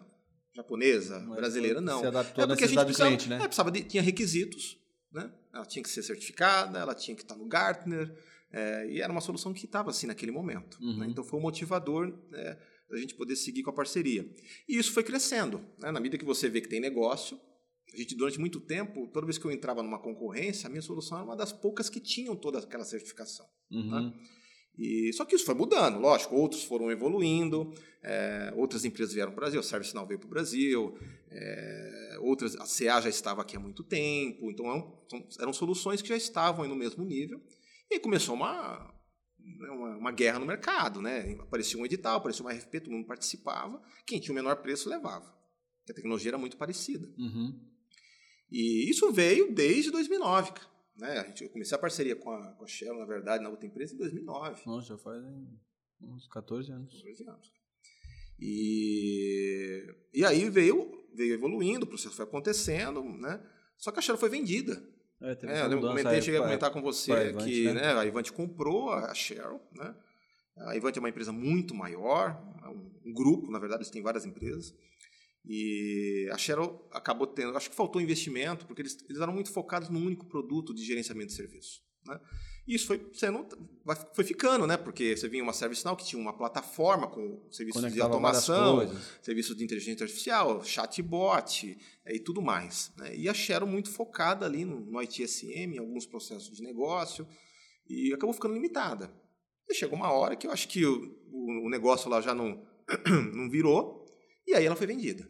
japonesa, Mas brasileira, não. Se adaptou É porque a gente precisava, cliente, né? é, precisava de, tinha requisitos, né? Ela tinha que ser certificada, ela tinha que estar no Gartner, é, e era uma solução que estava assim naquele momento. Uhum. né? Então foi um motivador é, da gente poder seguir com a parceria. E isso foi crescendo. Né? Na medida que você vê que tem negócio, a gente, durante muito tempo, toda vez que eu entrava numa concorrência, a minha solução era uma das poucas que tinham toda aquela certificação. Uhum. E, só que isso foi mudando, lógico, outros foram evoluindo, é, outras empresas vieram para o Brasil, a ServiceNow veio para o Brasil, é, outras, a CA já estava aqui há muito tempo, então eram, são- eram soluções que já estavam aí no mesmo nível, e aí começou uma, uma, uma guerra no mercado, né? aparecia um edital, aparecia uma RFP, todo mundo participava, quem tinha o menor preço levava, porque a tecnologia era muito parecida. Uhum. E isso veio desde 2009, cara. Né? A gente, eu comecei a parceria com a, com a Shell, na verdade, na outra empresa, em 2009. Nossa, já faz uns 14 anos. 14 anos. E, e aí veio, veio evoluindo, o processo foi acontecendo, né? Só que a Shell foi vendida. É, teve É, eu comentei, cheguei a comentar com você Ivante, que né? né, a Ivante comprou a Shell, né? A Ivante é uma empresa muito maior, é um, grupo, na verdade, eles têm várias empresas. E a Shell acabou tendo, acho que faltou investimento, porque eles, eles eram muito focados num único produto de gerenciamento de serviço. Né? E isso foi sendo, foi ficando, né? Porque você vinha uma ServiceNow que tinha uma plataforma com serviços de Conectava várias automação, serviços de inteligência artificial, chatbot eh, e tudo mais. Né? E a Shell muito focada ali no, no ITSM, em alguns processos de negócio, e acabou ficando limitada. E chegou uma hora que eu acho que o, o, o negócio lá já não, não virou, e aí ela foi vendida.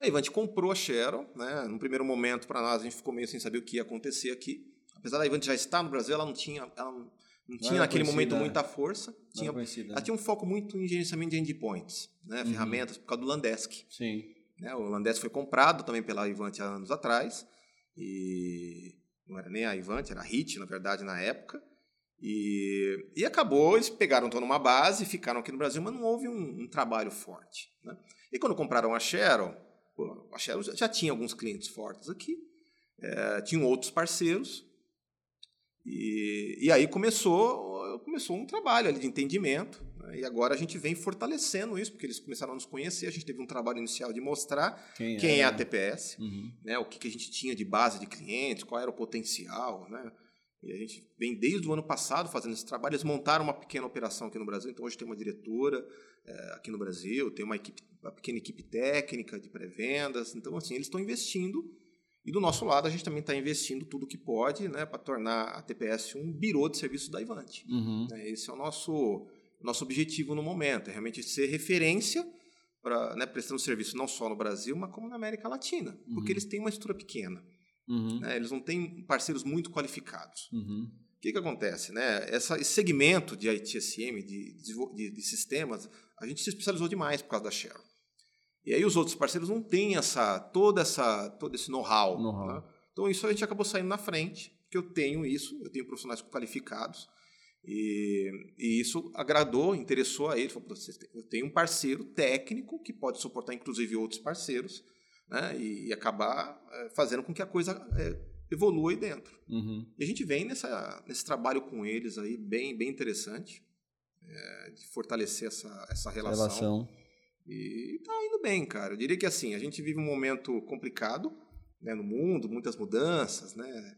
A Ivante comprou a Shell, né? no primeiro momento para nós a gente ficou meio sem saber o que ia acontecer aqui. Apesar da Ivante já estar no Brasil, ela não tinha, ela não, não tinha era naquele momento muita força. Não Tinha é ela né? tinha um foco muito em gerenciamento de endpoints, né? Uhum. ferramentas, por causa do Landesk. Sim. Né? O Landesk foi comprado também pela Ivante há anos atrás, e não era nem a Ivante, era a HIT, na verdade, na época. E, e acabou, eles pegaram então numa base, ficaram aqui no Brasil, mas não houve um, um trabalho forte. Né? E quando compraram a Shell, pô, a Shell já, tinha alguns clientes fortes aqui, eh, tinham outros parceiros, e, e aí começou, começou um trabalho ali de entendimento, né? e agora a gente vem fortalecendo isso, porque eles começaram a nos conhecer, a gente teve um trabalho inicial de mostrar Quem, quem é a né? TPS, Uhum. né, o que, que a gente tinha de base de clientes, qual era o potencial, né, E a gente vem desde o ano passado fazendo esse trabalho. Eles montaram uma pequena operação aqui no Brasil, então hoje tem uma diretora é, aqui no Brasil, tem uma, equipe, uma pequena equipe técnica de pré-vendas. Então, assim, eles estão investindo. E do nosso lado, a gente também está investindo tudo que pode né, para tornar a TPS um birô de serviços da Ivante. Uhum. É, esse é o nosso, nosso objetivo no momento, é realmente ser referência para né, prestando serviço não só no Brasil, mas como na América Latina, uhum. porque eles têm uma estrutura pequena. Uhum. Né, eles não têm parceiros muito qualificados. Uhum. O que, que acontece? Né? Essa, esse segmento de ITSM, de, de, de, sistemas, a gente se especializou demais por causa da Shell. E aí os outros parceiros não têm essa, toda essa, todo esse know-how. Know né? Então isso a gente acabou saindo na frente, que eu tenho isso, eu tenho profissionais qualificados, e, e, isso agradou, interessou a ele. Falou, eu tenho um parceiro técnico que pode suportar, inclusive, outros parceiros, né, e, e acabar é, fazendo com que a coisa é, evolua aí dentro. Uhum. E a gente vem nessa, nesse trabalho com eles aí, bem, bem interessante, é, de fortalecer essa, essa relação. relação. E tá indo bem, cara. Eu diria que assim, a gente vive um momento complicado né, no mundo, muitas mudanças, né?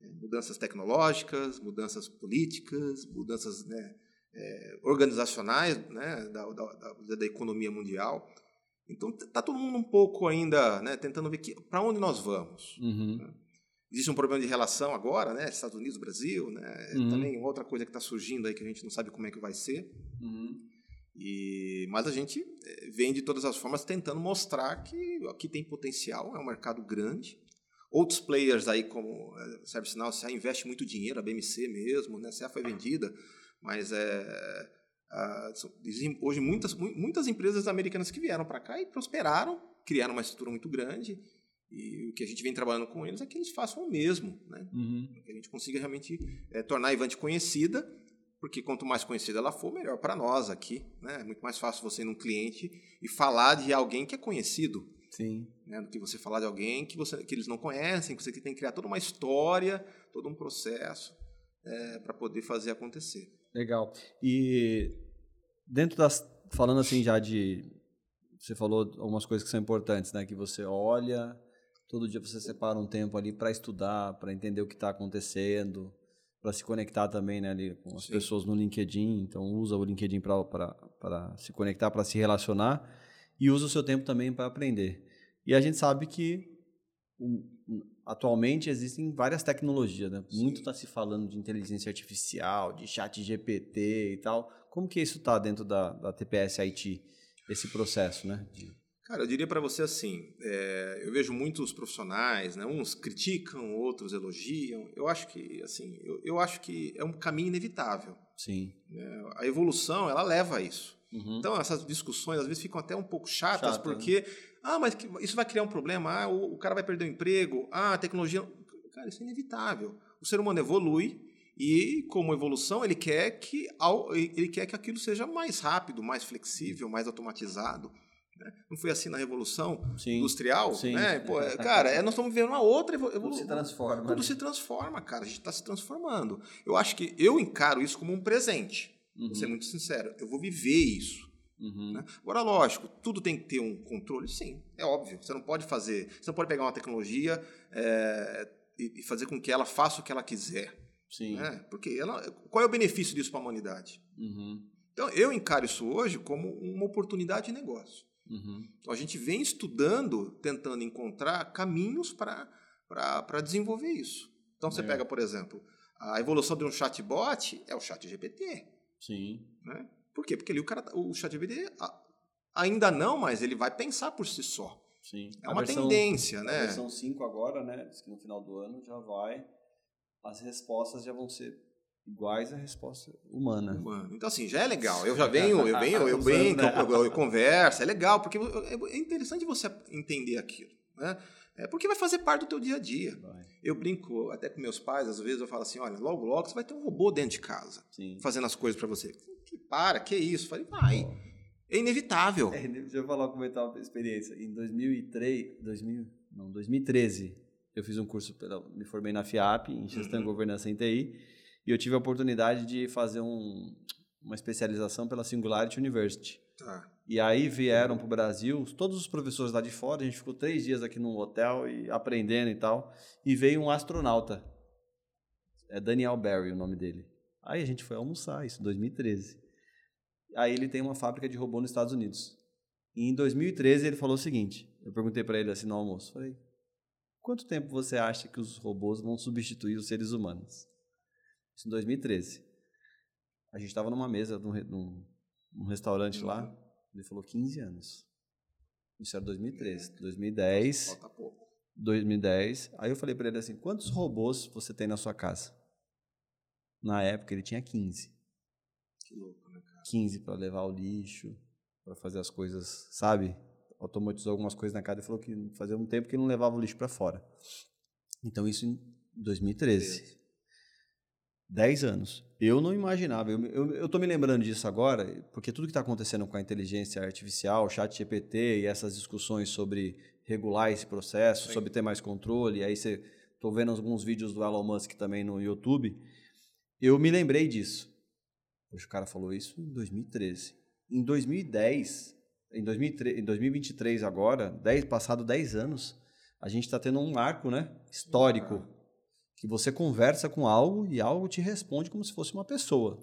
É, mudanças tecnológicas, mudanças políticas, mudanças né, é, organizacionais né, da, da, da, economia mundial. Então está todo mundo um pouco ainda né, tentando ver para onde nós vamos. Uhum. Né? Existe um problema de relação agora, né? Estados Unidos, Brasil, né? Uhum. Também outra coisa que está surgindo aí que a gente não sabe como é que vai ser. Uhum. E, mas a gente é, vem de todas as formas tentando mostrar que aqui tem potencial, é um mercado grande. Outros players aí, como é, ServiceNow, a investe muito dinheiro, a BMC mesmo, né? a CA foi vendida, mas é, a, hoje muitas, muitas empresas americanas que vieram para cá e prosperaram, criaram uma estrutura muito grande, e o que a gente vem trabalhando com eles é que eles façam o mesmo, né? Uhum. que a gente consiga realmente é, tornar a Ivante conhecida, porque quanto mais conhecida ela for, melhor para nós aqui. Né? É muito mais fácil você ir num cliente e falar de alguém que é conhecido. Sim. Né, do que você falar de alguém que, você, que eles não conhecem, que você tem que criar toda uma história, todo um processo é, para poder fazer acontecer. Legal. E dentro das. Falando assim já de. Você falou algumas coisas que são importantes, né? Que você olha, todo dia você separa um tempo ali para estudar, para entender o que está acontecendo, para se conectar também né, ali com as Sim. pessoas no LinkedIn. Então, usa o LinkedIn para se conectar, para se relacionar e usa o seu tempo também para aprender. E a gente sabe que um, atualmente existem várias tecnologias, né? Muito está se falando de inteligência artificial, de chat GPT e tal. Como que isso está dentro da, da TPS IT, esse processo, né? De... Cara, eu diria para você assim, é, eu vejo muitos profissionais, né? Uns criticam, outros elogiam. Eu acho que, assim, eu, eu acho que é um caminho inevitável. Sim. É, a evolução, ela leva a isso. Uhum. Então, essas discussões às vezes ficam até um pouco chatas, Chata, porque né? Ah, mas isso vai criar um problema. Ah, o, o cara vai perder o emprego. Ah, a tecnologia. Cara, isso é inevitável. O ser humano evolui e, como evolução, ele quer que, ele quer que aquilo seja mais rápido, mais flexível, mais automatizado. Né? Não foi assim na Revolução Sim. Industrial? Sim. Né? Pô, é, cara, é, nós estamos vivendo uma outra evolução. Tudo se transforma. Tudo né? se transforma, cara. A gente está se transformando. Eu acho que eu encaro isso como um presente. Uhum. Vou ser muito sincero. Eu vou viver isso. Uhum. Né? Agora, lógico, tudo tem que ter um controle? Sim, é óbvio. Você não pode fazer, você não pode pegar uma tecnologia é, e, fazer com que ela faça o que ela quiser. Sim. Né? Porque ela, qual é o benefício disso para a humanidade? Uhum. Então, eu encaro isso hoje como uma oportunidade de negócio. Uhum. Então, a gente vem estudando, tentando encontrar caminhos para desenvolver isso. Então, você é. pega, por exemplo, a evolução de um chatbot é o chat GPT. Sim. Né? Por quê? Porque ali o cara, o ChatGPT ainda não, mas ele vai pensar por si só. Sim. É a uma versão, tendência, né? A versão 5 agora, né? Diz que no final do ano já vai. As respostas já vão ser iguais à resposta humana. Humano. Então, assim, já é legal. Eu já venho, eu venho, eu brinco, né? eu, eu, converso, é legal, porque é interessante você entender aquilo. Né? É porque vai fazer parte do teu dia a dia. Vai. Eu brinco até com meus pais, às vezes eu falo assim, olha, logo, logo você vai ter um robô dentro de casa, Sim. fazendo as coisas para você. Que para, que isso? Falei, vai. É inevitável. É, deixa eu falar, comentar uma experiência. Em 2003, 2000, não, 2013, eu fiz um curso, me formei na FIAP, em Gestão uhum. e Governança em TI, e eu tive a oportunidade de fazer um, uma especialização pela Singularity University. Tá. E aí vieram para o Brasil, todos os professores lá de fora, a gente ficou três dias aqui num hotel e aprendendo e tal, e veio um astronauta. É Daniel Barry o nome dele. Aí a gente foi almoçar, isso em 2013. Aí ele tem uma fábrica de robô nos Estados Unidos. E em 2013 ele falou o seguinte: eu perguntei para ele assim no almoço, falei, quanto tempo você acha que os robôs vão substituir os seres humanos? Isso em 2013. A gente estava numa mesa num, num, num restaurante uhum. lá, ele falou 15 anos. Isso era 2013. É. 2010. Falta pouco. 2010. Aí eu falei para ele assim: quantos robôs você tem na sua casa? Na época ele tinha 15. Que louco, né, cara? 15 para levar o lixo, para fazer as coisas, sabe? Automatizou algumas coisas na casa e falou que fazia um tempo que não levava o lixo para fora. Então isso em 2013. 10 anos. Eu não imaginava. Eu estou me lembrando disso agora, porque tudo que está acontecendo com a inteligência artificial, chat GPT e essas discussões sobre regular esse processo, Sim. sobre ter mais controle, aí você estou vendo alguns vídeos do Elon Musk também no YouTube, eu me lembrei disso. Poxa, o cara falou isso em 2013. Em 2010, em, 2003, em 2023 agora, 10, passado 10 anos, a gente está tendo um marco né, histórico. Que você conversa com algo e algo te responde como se fosse uma pessoa.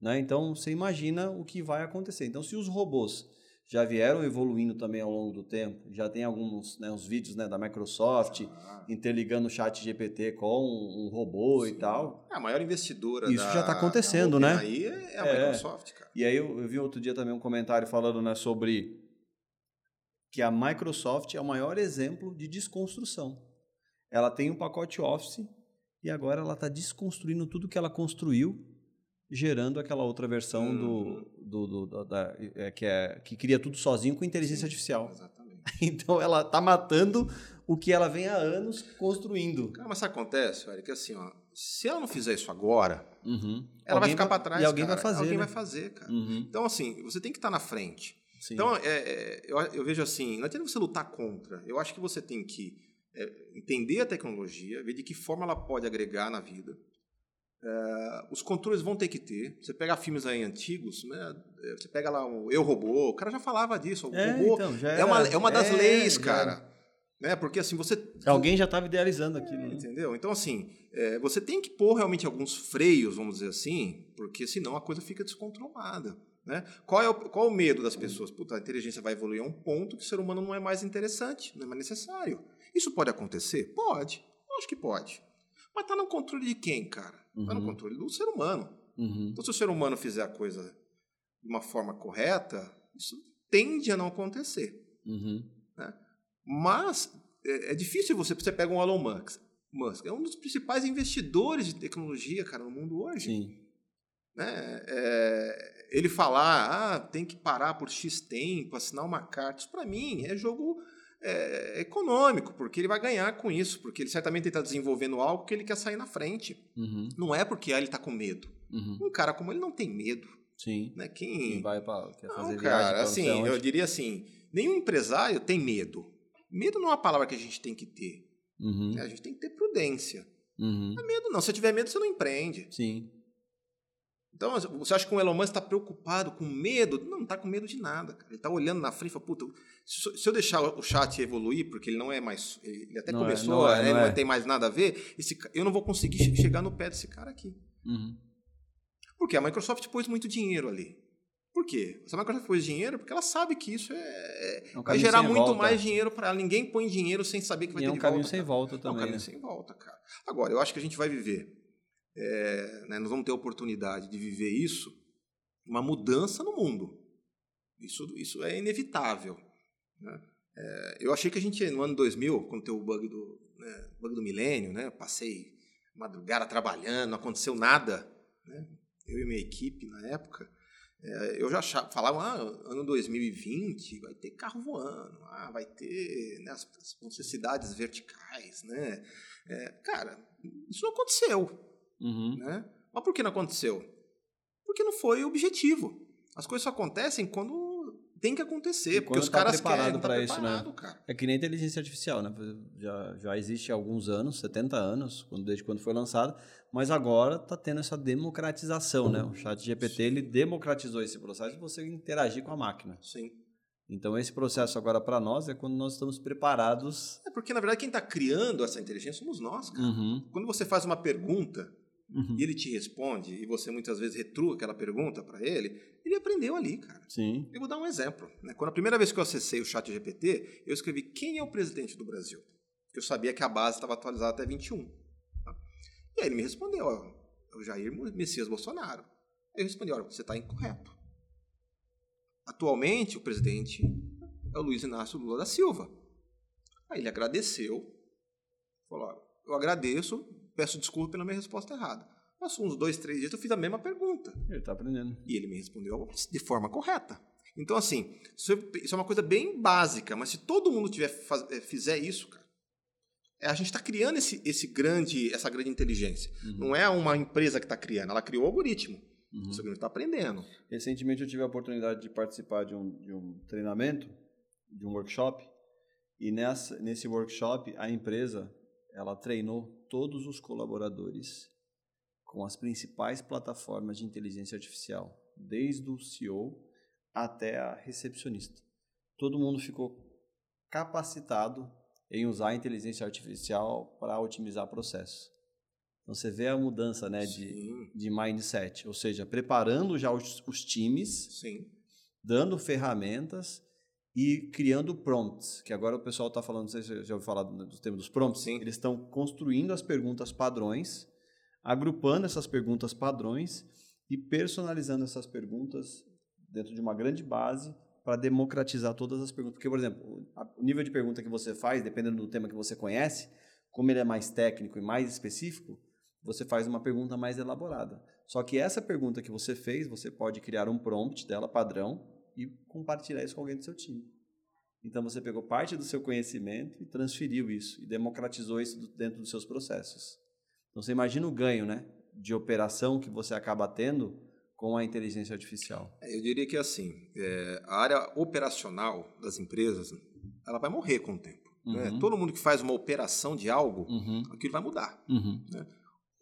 Né? Então, você imagina o que vai acontecer. Então, se os robôs já vieram evoluindo também ao longo do tempo, já tem alguns né, uns vídeos né, da Microsoft ah. interligando o chat GPT com um, um robô Sim. e tal. É a maior investidora Isso já está acontecendo, né? Aí é a é. Microsoft, cara. E aí eu, eu, vi outro dia também um comentário falando né, sobre que a Microsoft é o maior exemplo de desconstrução. Ela tem um pacote Office e agora ela está desconstruindo tudo que ela construiu, gerando aquela outra versão hum. do, do, do da, é, que, é, que cria tudo sozinho com inteligência Sim, artificial. Exatamente. Então ela está matando o que ela vem há anos construindo. Cara, mas isso acontece, Eric, que assim, ó, se ela não fizer isso agora, uhum. ela alguém vai ficar para trás. E alguém cara. vai fazer. Alguém né? vai fazer, cara. Uhum. Então, assim, você tem que estar tá na frente. Sim. Então, é, é, eu, eu vejo assim, não adianta você lutar contra. Eu acho que você tem que é entender a tecnologia, ver de que forma ela pode agregar na vida. É, os controles vão ter que ter. Você pega filmes aí antigos, né? É, você pega lá o Eu Robô, o cara já falava disso. O é, robô então, é, uma, é uma das é, leis, cara. Né? Porque assim, você. Alguém já estava idealizando aquilo. Né? Entendeu? Então, assim, é, você tem que pôr realmente alguns freios, vamos dizer assim, porque senão a coisa fica descontrolada. Né? Qual, é o, qual é o medo das pessoas? Puta, a inteligência vai evoluir a um ponto que o ser humano não é mais interessante, não é mais necessário. Isso pode acontecer? Pode. Acho que pode. Mas está no controle de quem, cara? Está uhum. no controle do ser humano. Uhum. Então, se o ser humano fizer a coisa de uma forma correta, isso tende a não acontecer. Uhum. Né? Mas é, é, difícil você. Você pega um Elon Musk. Musk é um dos principais investidores de tecnologia, cara, no mundo hoje. Sim. Né? É, ele falar, ah, tem que parar por X tempo, assinar uma carta, isso para mim é jogo é, econômico, porque ele vai ganhar com isso, porque ele certamente está desenvolvendo algo que ele quer sair na frente. Uhum. Não é porque ah, ele está com medo. Uhum. Um cara como ele não tem medo. Sim. Né? Quem... Quem vai para quer não, fazer cara, assim, eu diria assim, nenhum empresário tem medo. Medo não é uma palavra que a gente tem que ter. Uhum. Né? A gente tem que ter prudência. Uhum. Não é medo não. Se tiver medo, você não empreende. Sim. Então, você acha que o Elon Musk está preocupado, com medo? Não, não está com medo de nada. Cara. Ele está olhando na frente e fala, puta, se eu deixar o chat evoluir, porque ele não é mais. Ele até não é, começou, é, não, é, não, não é. tem mais nada a ver, esse, eu não vou conseguir chegar no pé desse cara aqui. Uhum. Porque a Microsoft pôs muito dinheiro ali. Por quê? Se a Microsoft pôs dinheiro, porque ela sabe que isso é, é, é um vai gerar muito volta. mais dinheiro para ela. Ninguém põe dinheiro sem saber que vai e ter é um caminho volta, sem volta também. É um caminho né? sem volta, cara. Agora, eu acho que a gente vai viver. É, né, nós vamos ter a oportunidade de viver isso uma mudança no mundo. Isso, isso é inevitável. Né? É, eu achei que a gente, no ano 2000, quando teve o bug do, né, bug do milênio, né, passei madrugada trabalhando, não aconteceu nada. Né? Eu e minha equipe, na época, é, eu já achava, falava, ah, ano 2020 vai ter carro voando, ah, vai ter né, as, as cidades verticais. Né? É, cara, isso não aconteceu. Uhum. Né? Mas por que não aconteceu? porque não foi o objetivo. As coisas só acontecem quando tem que acontecer, porque os tá caras preparado para isso, né? Cara. É que nem inteligência artificial, né? Já, já existe há alguns anos, 70 anos, quando, desde quando foi lançado, mas agora está tendo essa democratização, né? O chat GPT, ele democratizou esse processo de você interagir com a máquina. Sim. Então, esse processo agora para nós é quando nós estamos preparados... É porque, na verdade, quem está criando essa inteligência somos nós, cara. Uhum. Quando você faz uma pergunta uhum. e ele te responde, e você muitas vezes retrua aquela pergunta para ele, ele aprendeu ali, cara. Sim. Eu vou dar um exemplo. Né? Quando a primeira vez que eu acessei o chat GPT, eu escrevi quem é o presidente do Brasil? Porque eu sabia que a base estava atualizada até 21. Tá? E aí ele me respondeu, ó, é o Jair Messias Bolsonaro. Aí eu respondi, olha, você está incorreto. Atualmente, o presidente é o Luiz Inácio Lula da Silva. Aí ele agradeceu, falou, eu agradeço, peço desculpa pela minha resposta errada. Passou uns dois, três dias, eu fiz a mesma pergunta. Ele está aprendendo. E ele me respondeu de forma correta. Então, assim, isso é uma coisa bem básica, mas se todo mundo tiver, eh, fizer isso, cara, é, a gente está criando esse, esse grande, essa grande inteligência. Uhum. Não é uma empresa que está criando, ela criou o algoritmo. Uhum. O algoritmo está aprendendo. Recentemente eu tive a oportunidade de participar de um, de um treinamento, de um workshop, e nessa, nesse workshop a empresa ela treinou todos os colaboradores com as principais plataformas de inteligência artificial, desde o CEO até a recepcionista. Todo mundo ficou capacitado em usar a inteligência artificial para otimizar processos. Então você vê a mudança né, de, de mindset, ou seja, preparando já os, os times, Sim. dando ferramentas e criando prompts, que agora o pessoal está falando, não sei se você já ouviu falar do tema dos prompts, Sim. eles estão construindo as perguntas padrões agrupando essas perguntas padrões e personalizando essas perguntas dentro de uma grande base para democratizar todas as perguntas. Porque, por exemplo, o nível de pergunta que você faz, dependendo do tema que você conhece, como ele é mais técnico e mais específico, você faz uma pergunta mais elaborada. Só que essa pergunta que você fez, você pode criar um prompt dela padrão e compartilhar isso com alguém do seu time. Então você pegou parte do seu conhecimento e transferiu isso e democratizou isso dentro dos seus processos. Então você imagina o ganho, né, de operação que você acaba tendo com a inteligência artificial. É, eu diria que assim, é, a área operacional das empresas, ela vai morrer com o tempo. Né? Uhum. Né? Todo mundo que faz uma operação de algo, uhum. aquilo vai mudar. Uhum. Né?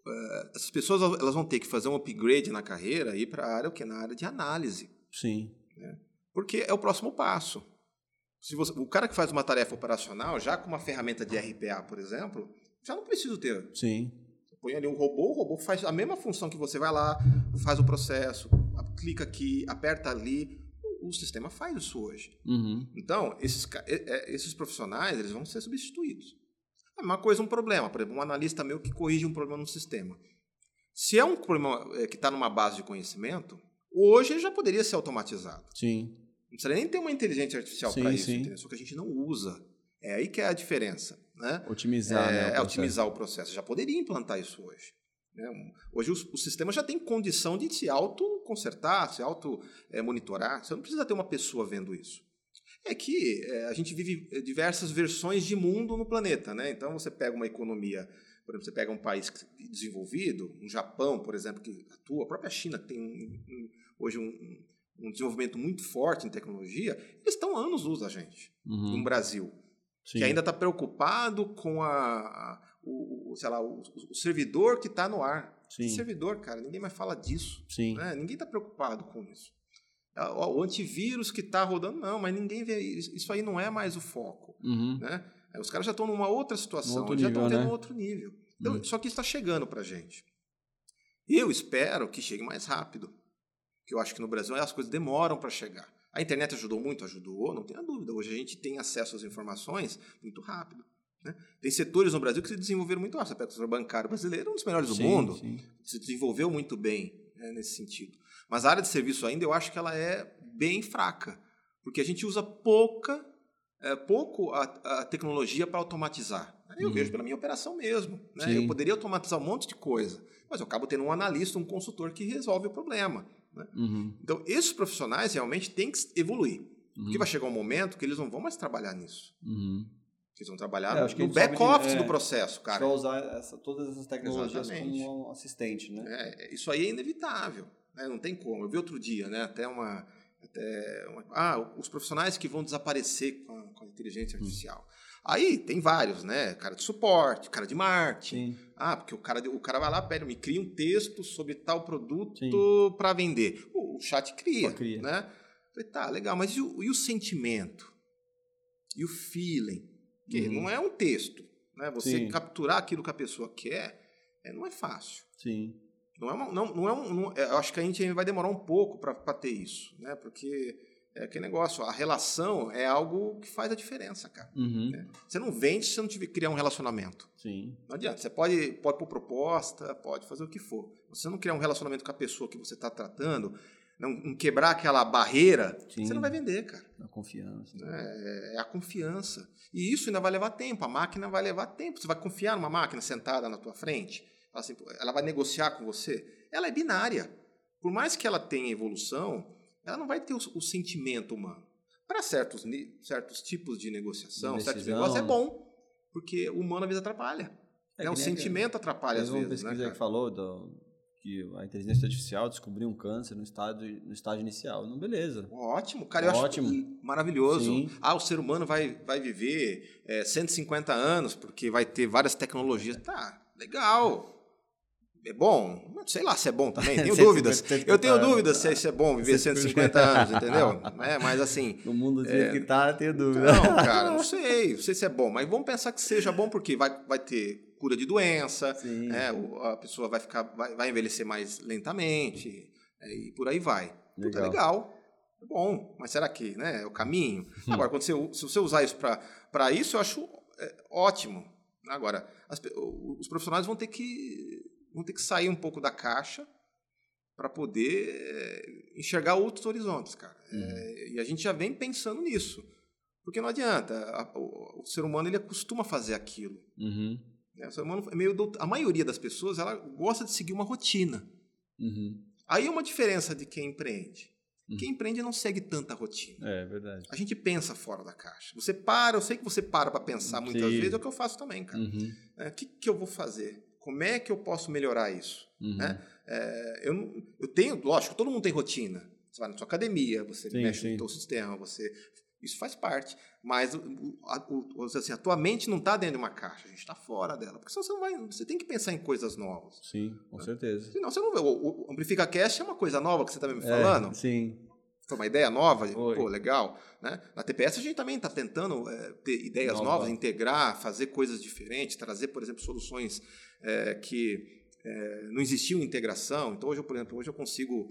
É, essas pessoas elas vão ter que fazer um upgrade na carreira e ir para a área o que na área de análise. Sim. Né? Porque é o próximo passo. Se você, o cara que faz uma tarefa operacional, já com uma ferramenta de RPA, por exemplo, já não precisa ter. Sim põe ali um robô, o robô faz a mesma função que você vai lá, faz o processo, clica aqui, aperta ali. O, o sistema faz isso hoje. Uhum. Então, esses, esses profissionais eles vão ser substituídos. É uma coisa, um problema. Por exemplo, um analista meu que corrige um problema no sistema. Se é um problema é, que está numa base de conhecimento, hoje já poderia ser automatizado. Sim. Não precisa nem ter uma inteligência artificial para isso, sim. só que a gente não usa. É aí que é a diferença. Né? Otimizar, é, né, o é otimizar o processo. Já poderia implantar isso hoje. Né? Hoje o, o, sistema já tem condição de se auto-consertar, se auto-monitorar. É, Você não precisa ter uma pessoa vendo isso. É que é, a gente vive diversas versões de mundo no planeta. Né? Então você pega uma economia, por exemplo, você pega um país desenvolvido, um Japão, por exemplo, que atua, a própria China tem um, um, hoje um, um desenvolvimento muito forte em tecnologia, eles estão anos luz da gente, uhum. no Brasil. Sim. que ainda está preocupado com a, o, sei lá, o, o servidor que está no ar. Sim. servidor, cara, ninguém mais fala disso. Sim. Né? Ninguém está preocupado com isso. É, o antivírus que está rodando, não, mas ninguém vê isso. Isso aí não é mais o foco. Uhum. Né? Os caras já estão numa outra situação, outro já estão tendo né? um outro nível. Então, uhum. Só que está chegando para a gente. Eu espero que chegue mais rápido. Que eu acho que no Brasil as coisas demoram para chegar. A internet ajudou muito? Ajudou, não tenha dúvida. Hoje a gente tem acesso às informações muito rápido. Né? Tem setores no Brasil que se desenvolveram muito rápido. Você pega o setor bancário brasileiro, um dos melhores sim, do mundo. Sim. Se desenvolveu muito bem né, nesse sentido. Mas a área de serviço ainda, eu acho que ela é bem fraca. Porque a gente usa pouca, é, pouco a, a tecnologia para automatizar. Eu uhum. vejo pela minha operação mesmo. Né? Eu poderia automatizar um monte de coisa, mas eu acabo tendo um analista, um consultor que resolve o problema. Né? Uhum. Então, esses profissionais realmente têm que evoluir. Uhum. Porque vai chegar um momento que eles não vão mais trabalhar nisso. Uhum. Eles vão trabalhar é, no back-office é, do processo, cara. Só usar essa, todas essas tecnologias Exatamente. como um assistente, né? É, isso aí é inevitável. Né? Não tem como. Eu vi outro dia, né? Até uma... Até uma ah, os profissionais que vão desaparecer com a, com inteligência Hum. artificial. Aí tem vários, né? Cara de suporte, cara de marketing. Sim. Ah, porque o cara, o cara vai lá, pede, me cria um texto sobre tal produto para vender. O, chat cria, cria. né? Falei, tá, legal, mas e o, e o sentimento? E o feeling? Que Uhum. não é um texto, né? Você Sim. capturar aquilo que a pessoa quer, é, não é fácil. Sim. Não é uma, não, não é um, não, eu acho que a gente vai demorar um pouco para ter isso, né? Porque é aquele negócio, a relação é algo que faz a diferença, cara. Uhum. né? Você não vende se você não tiver criar um relacionamento. Sim. Não adianta. Você pode, pode pôr proposta, pode fazer o que for. Se você não criar um relacionamento com a pessoa que você está tratando, não, não quebrar aquela barreira, Sim. você não vai vender, cara. A confiança. É, é a confiança. E isso ainda vai levar tempo. A máquina vai levar tempo. Você vai confiar numa máquina sentada na tua frente? Assim, ela vai negociar com você? Ela é binária. Por mais que ela tenha evolução, ela não vai ter o, o sentimento humano. Para certos, certos tipos de negociação, De certos negócios, é bom. Porque o humano às vezes atrapalha. É né? O sentimento atrapalha às Teve uma vezes. pesquisa Né, que falou do- que a inteligência artificial descobriu um câncer no estágio, no estágio inicial. Não, beleza. Ótimo, cara, eu Ótimo. acho maravilhoso. Sim. Ah, o ser humano vai, vai viver é, 150 anos porque vai ter várias tecnologias. Tá, legal. É bom? Sei lá se é bom também, tenho 150 dúvidas. Eu tenho dúvidas se isso é bom, viver 150 anos, entendeu? É, mas assim, No mundo do jeito que tá, tenho dúvida. não, cara, não sei, não sei se é bom, mas vamos pensar que seja bom porque vai, vai ter cura de doença, né, o- a pessoa vai ficar, vai, vai envelhecer mais lentamente é, e por aí vai. Puta, Legal. legal. É bom, mas será que né, é o caminho? Hum. Agora, quando você, se você usar isso para isso, eu acho é, ótimo. Agora, as os profissionais vão ter que vão ter que sair um pouco da caixa para poder é, enxergar outros horizontes, cara. Uhum. É, e a gente já vem pensando nisso. Porque não adianta, a- o, o ser humano ele acostuma fazer aquilo. Uhum. né? O ser humano é meio a maioria das pessoas ela gosta de seguir uma rotina. Uhum. Aí é uma diferença de quem empreende. Uhum. Quem empreende não segue tanta rotina. É verdade. A gente pensa fora da caixa. Você para, eu sei que você para para pensar muitas Sim. vezes, é o que eu faço também, cara. Uhum. É, O que, que eu vou fazer? Como é que eu posso melhorar isso? Uhum. Né? É, eu, eu tenho, lógico, todo mundo tem rotina. Você vai na sua academia, você Sim, mexe sim. no teu sistema, você. Isso faz parte. Mas a, o- assim, a tua mente não está dentro de uma caixa, a gente está fora dela. Porque senão você não vai. Você tem que pensar em coisas novas. Sim, com certeza. Senão você não vê. O, o Amplifica Cast é uma coisa nova que você está me falando. É, sim. Foi uma ideia nova, pô, legal. Né? Na TPS a gente também está tentando é, ter ideias Nova. novas, integrar, fazer coisas diferentes, trazer, por exemplo, soluções é, que é, não existiam integração. Então hoje, eu, por exemplo, hoje eu consigo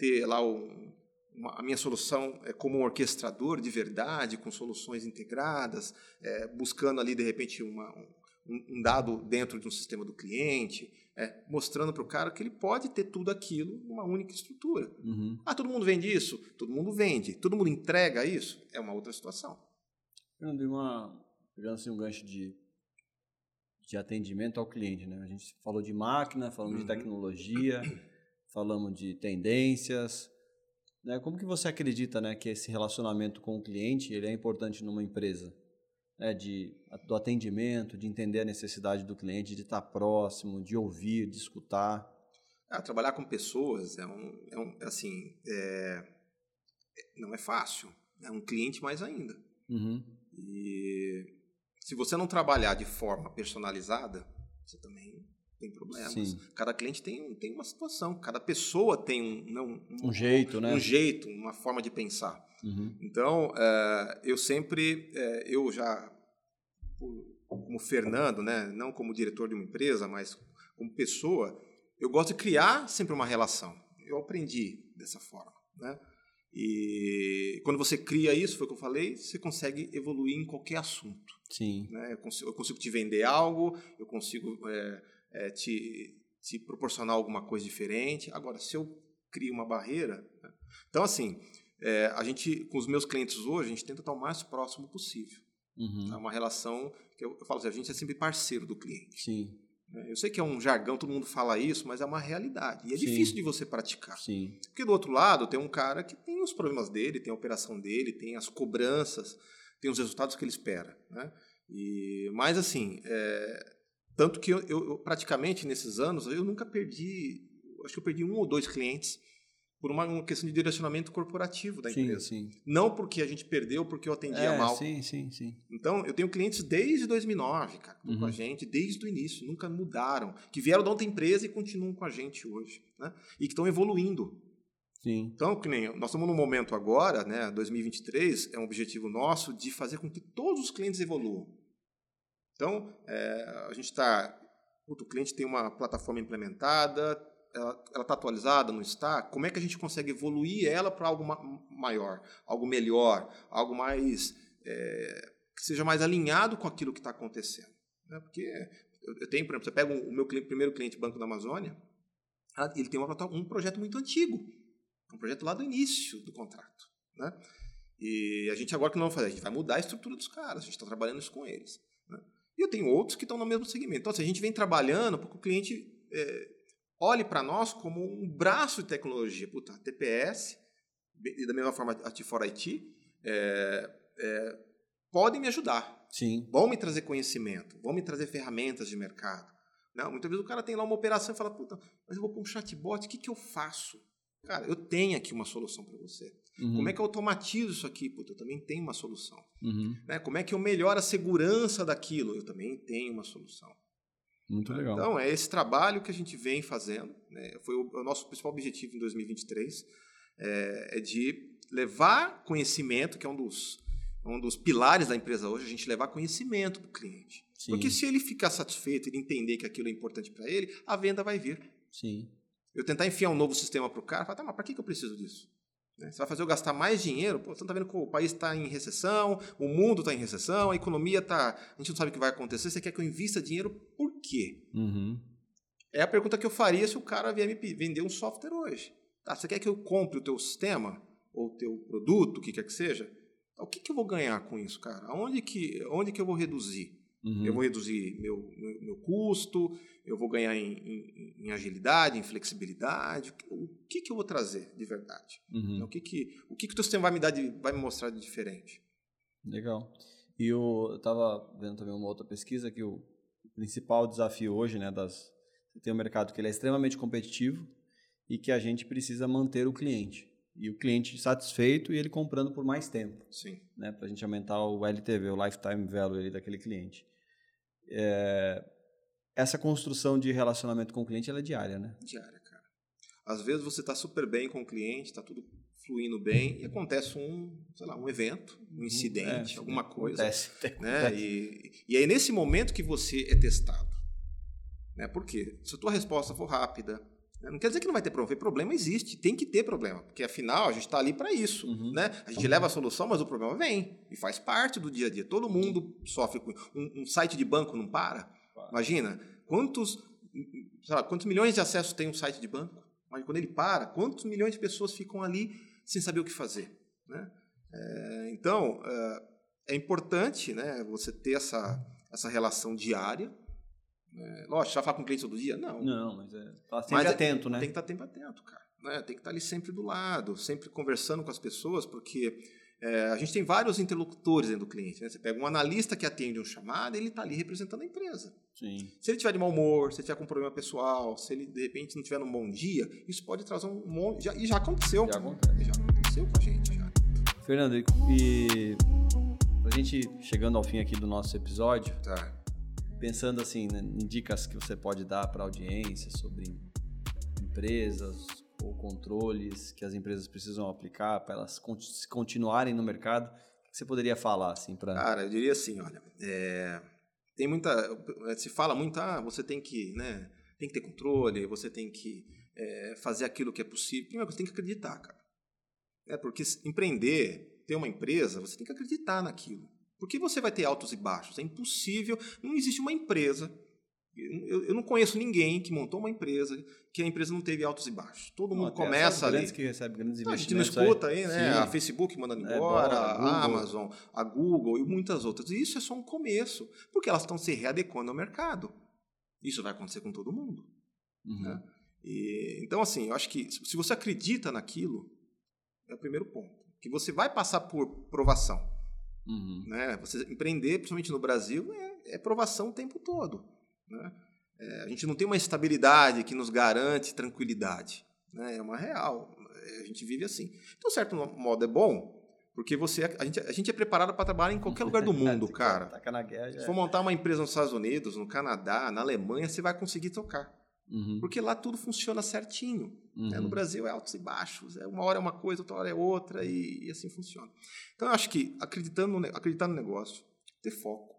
ter lá um- uma- a minha solução é como um orquestrador de verdade, com soluções integradas, buscando ali de repente uma- um, um dado dentro de um sistema do cliente, é, mostrando para o cara que ele pode ter tudo aquilo numa única estrutura. Uhum. Ah, todo mundo vende isso? Todo mundo vende. Todo mundo entrega isso? É uma outra situação. Fernando, uma, pegando assim um gancho de, de atendimento ao cliente, né? A gente falou de máquina, falamos de Uhum. tecnologia, falamos de tendências. Né? Como que você acredita né, que esse relacionamento com o cliente ele é importante numa empresa? Né? De, do atendimento, de entender a necessidade do cliente, de estar próximo, de ouvir, de escutar. Ah, trabalhar com pessoas é um, é um assim, é- não é fácil. É um cliente mais ainda. Uhum. E se você não trabalhar de forma personalizada, você também tem problemas. Sim. Cada cliente tem, tem uma situação, cada pessoa tem um, não, Um jeito, né? um jeito, uma forma de pensar. Uhum. Então, eh, eu sempre, eh, eu já, como Fernando, né, não como diretor de uma empresa, mas como pessoa, eu gosto de criar sempre uma relação. Eu aprendi dessa forma, né? E quando você cria isso, foi o que eu falei, você consegue evoluir em qualquer assunto. Sim. Né? Eu, consigo, eu consigo te vender algo, eu consigo eh, eh, te, te proporcionar alguma coisa diferente. Agora, se eu crio uma barreira... né? Então, assim, é, a gente, com os meus clientes hoje, a gente tenta estar o mais próximo possível. Uhum. É uma relação que eu, eu falo assim, a gente é sempre parceiro do cliente. Sim, né? Eu sei que é um jargão, todo mundo fala isso, mas é uma realidade. E é Sim. difícil de você praticar. sim. Porque do outro lado tem um cara que tem os problemas dele, tem a operação dele, tem as cobranças, tem os resultados que ele espera. Né? E, mas assim, é, tanto que eu, eu- praticamente nesses anos eu nunca perdi, acho que eu perdi um ou dois clientes por uma, uma questão de direcionamento corporativo da Sim, empresa. sim. Não porque a gente perdeu, porque eu atendia É, mal. sim, sim, sim. Então, eu tenho clientes desde 2009, cara, estão com Uhum. a gente, desde o início, nunca mudaram, que vieram da outra empresa e continuam com a gente hoje, né? E que estão evoluindo. Sim. Então, que nem nós estamos num momento agora, né, 2023, é um objetivo nosso de fazer com que todos os clientes evoluam. Então, é, a gente está o cliente tem uma plataforma implementada, ela está atualizada, não está? Como é que a gente consegue evoluir ela para algo ma maior, algo melhor, algo mais é, que seja mais alinhado com aquilo que está acontecendo? Né? Porque eu, eu, tenho, por exemplo, você pega o meu cliente, primeiro cliente Banco da Amazônia, ele tem uma, um projeto muito antigo, um projeto lá do início do contrato, né? E a gente agora que não vai fazer, a gente vai mudar a estrutura dos caras, a gente está trabalhando isso com eles. Né? E eu tenho outros que estão no mesmo segmento. Então, assim, a gente vem trabalhando para que o cliente é, olhe para nós como um braço de tecnologia. Puta, TPS, e da mesma forma a T4 IT, é, é, podem me ajudar. Sim. Vão me trazer conhecimento, vão me trazer ferramentas de mercado. Não, muitas vezes o cara tem lá uma operação e fala, puta, mas eu vou para um chatbot, o que, que eu faço? Cara, eu tenho aqui uma solução para você. Uhum. Como é que eu automatizo isso aqui? Puta, eu também tenho uma solução. Uhum. Né? Como é que eu melhoro a segurança daquilo? Eu também tenho uma solução. Muito legal. Então, é esse trabalho que a gente vem fazendo. Né? Foi o, o, nosso principal objetivo em 2023, é, é de levar conhecimento, que é um dos, um dos pilares da empresa hoje, a gente levar conhecimento para o cliente. Sim. Porque se ele ficar satisfeito, ele entender que aquilo é importante para ele, a venda vai vir. Sim. Eu tentar enfiar um novo sistema para o cara, falar, tá, mas para que, que eu preciso disso? Né? Você vai fazer eu gastar mais dinheiro? Pô, você não está vendo que o país está em recessão, o mundo está em recessão, a economia está. A gente não sabe o que vai acontecer. Você quer que eu invista dinheiro por quê? Uhum. É a pergunta que eu faria se o cara vier me vender um software hoje. Tá, você quer que eu compre o teu sistema ou o teu produto, o que quer que seja? O que, que eu vou ganhar com isso, cara? Onde que, onde que eu vou reduzir? Uhum. Eu vou reduzir meu, meu, meu, custo, eu vou ganhar em, em, em, agilidade, em flexibilidade. O que, que eu vou trazer de verdade? Uhum. O que que o que que o teu sistema vai me dar, de, vai me mostrar de diferente? Legal. E eu estava vendo também uma outra pesquisa que o principal desafio hoje, né, das tem um mercado que ele é extremamente competitivo e que a gente precisa manter o cliente e o cliente satisfeito e ele comprando por mais tempo. Sim. Né, para a gente aumentar o LTV, o lifetime value daquele cliente é, essa construção de relacionamento com o cliente é diária, né? Diária, cara. Às vezes você está super bem com o cliente, está tudo fluindo bem e acontece um, sei lá, um evento, um uhum. incidente, é, alguma coisa. Acontece. Né? Acontece. E, e é nesse momento que você é testado. Né? Por quê? Se a tua resposta for rápida? Não quer dizer que não vai ter problema. Problema existe, tem que ter problema, porque afinal a gente está ali para isso. Uhum. Né? A gente leva a solução, mas o problema vem e faz parte do dia a dia. Todo mundo sofre com um, um site de banco não para. Imagina quantos, lá, quantos milhões de acessos tem um site de banco. Mas quando ele para, quantos milhões de pessoas ficam ali sem saber o que fazer? Né? É, então é, é importante, né, você ter essa essa relação diária é, lógico, já fala com o cliente todo dia? Não. Não, mas é. Tá sempre mas é, atento, é, né? Tem que estar tá sempre atento, cara. Né? Tem que estar tá ali sempre do lado, sempre conversando com as pessoas, porque é, a gente tem vários interlocutores dentro do cliente. Né? Você pega um analista que atende um chamado, ele está ali representando a empresa. Sim. Se ele tiver de mau humor, se ele tiver com um problema pessoal, se ele de repente não tiver num bom dia, isso pode trazer um monte. Já, e já aconteceu. Já acontece. Já aconteceu com a gente. Já. Fernando, e a gente chegando ao fim aqui do nosso episódio. Tá pensando assim, né, em dicas que você pode dar para a audiência sobre empresas ou controles que as empresas precisam aplicar para elas continuarem no mercado, o que você poderia falar assim para? Cara, eu diria assim, olha, é, tem muita, se fala muito, ah, você tem que, né, tem que ter controle, você tem que é, fazer aquilo que é possível. Primeiro, você tem que acreditar, cara. É porque empreender, ter uma empresa, você tem que acreditar naquilo. Porque você vai ter altos e baixos. É impossível. Não existe uma empresa. Eu, eu não conheço ninguém que montou uma empresa que a empresa não teve altos e baixos. Todo mundo começa ali. que recebe grandes não, A gente não escuta aí, aí né? Sim. A Facebook mandando é embora, é bom, a, a Amazon, a Google e muitas outras. E isso é só um começo, porque elas estão se readequando ao mercado. Isso vai acontecer com todo mundo. Uhum. Né? E, então, assim, eu acho que se você acredita naquilo, é o primeiro ponto. Que você vai passar por provação. Uhum. Né? Você empreender, principalmente no Brasil, é, é provação o tempo todo. Né? É, a gente não tem uma estabilidade que nos garante tranquilidade. Né? É uma real. É, a gente vive assim. Então, certo modo, é bom, porque você, a, gente, a gente é preparado para trabalhar em qualquer lugar do mundo, cara. Se for montar uma empresa nos Estados Unidos, no Canadá, na Alemanha, você vai conseguir tocar. Uhum. Porque lá tudo funciona certinho. Uhum. Né? No Brasil é altos e baixos. É uma hora é uma coisa, outra hora é outra, e, e assim funciona. Então eu acho que acreditando no, acreditar no negócio, ter foco.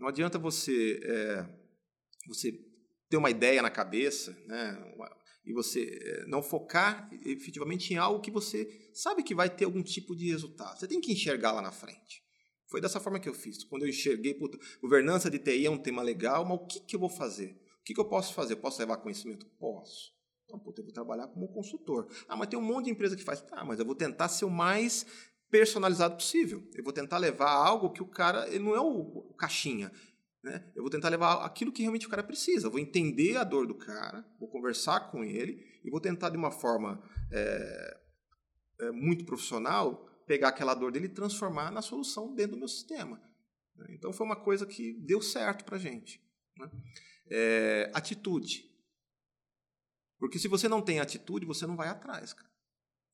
Não adianta você, é, você ter uma ideia na cabeça, né? E você eh, não focar efetivamente em algo que você sabe que vai ter algum tipo de resultado. Você tem que enxergar lá na frente. Foi dessa forma que eu fiz. Quando eu enxerguei, puta, governança de TI é um tema legal, mas o que, que eu vou fazer? Que, que eu posso fazer? Eu posso levar conhecimento? Posso. Então, puta, eu vou trabalhar como consultor. Ah, mas tem um monte de empresa que faz. Ah, mas eu vou tentar ser o mais personalizado possível. Eu vou tentar levar algo que o cara. Ele não é o, caixinha. Né? Eu vou tentar levar aquilo que realmente o cara precisa. Eu vou entender a dor do cara, vou conversar com ele e vou tentar, de uma forma é, é, muito profissional, pegar aquela dor dele e transformar na solução dentro do meu sistema. Então foi uma coisa que deu certo para gente. Né? É, atitude. Porque se você não tem atitude, você não vai atrás, cara.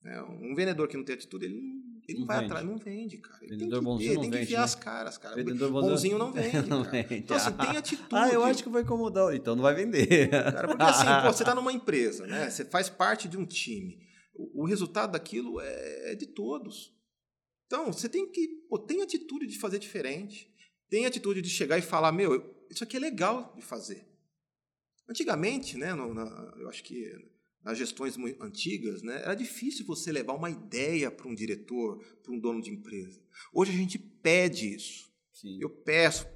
É, um vendedor que não tem atitude, ele não, ele não vai vende. atrás, não vende, cara. Ele vendedor tem que, bonzinho ter, tem que enfiar né? as caras, cara. Vendedor bonzinho não vende, não vende. Então, assim, tem atitude. Ah, eu acho que vai incomodar. Então não vai vender. Cara, porque assim, pô, você está numa empresa, né? Você faz parte de um time. O, o resultado daquilo é, é de todos. Então, você tem que. Pô, tem atitude de fazer diferente. Tem atitude de chegar e falar: meu, isso aqui é legal de fazer. Antigamente, né, no, na, eu acho que nas gestões antigas, né, era difícil você levar uma ideia para um diretor, para um dono de empresa. Hoje a gente pede isso. Sim. Eu peço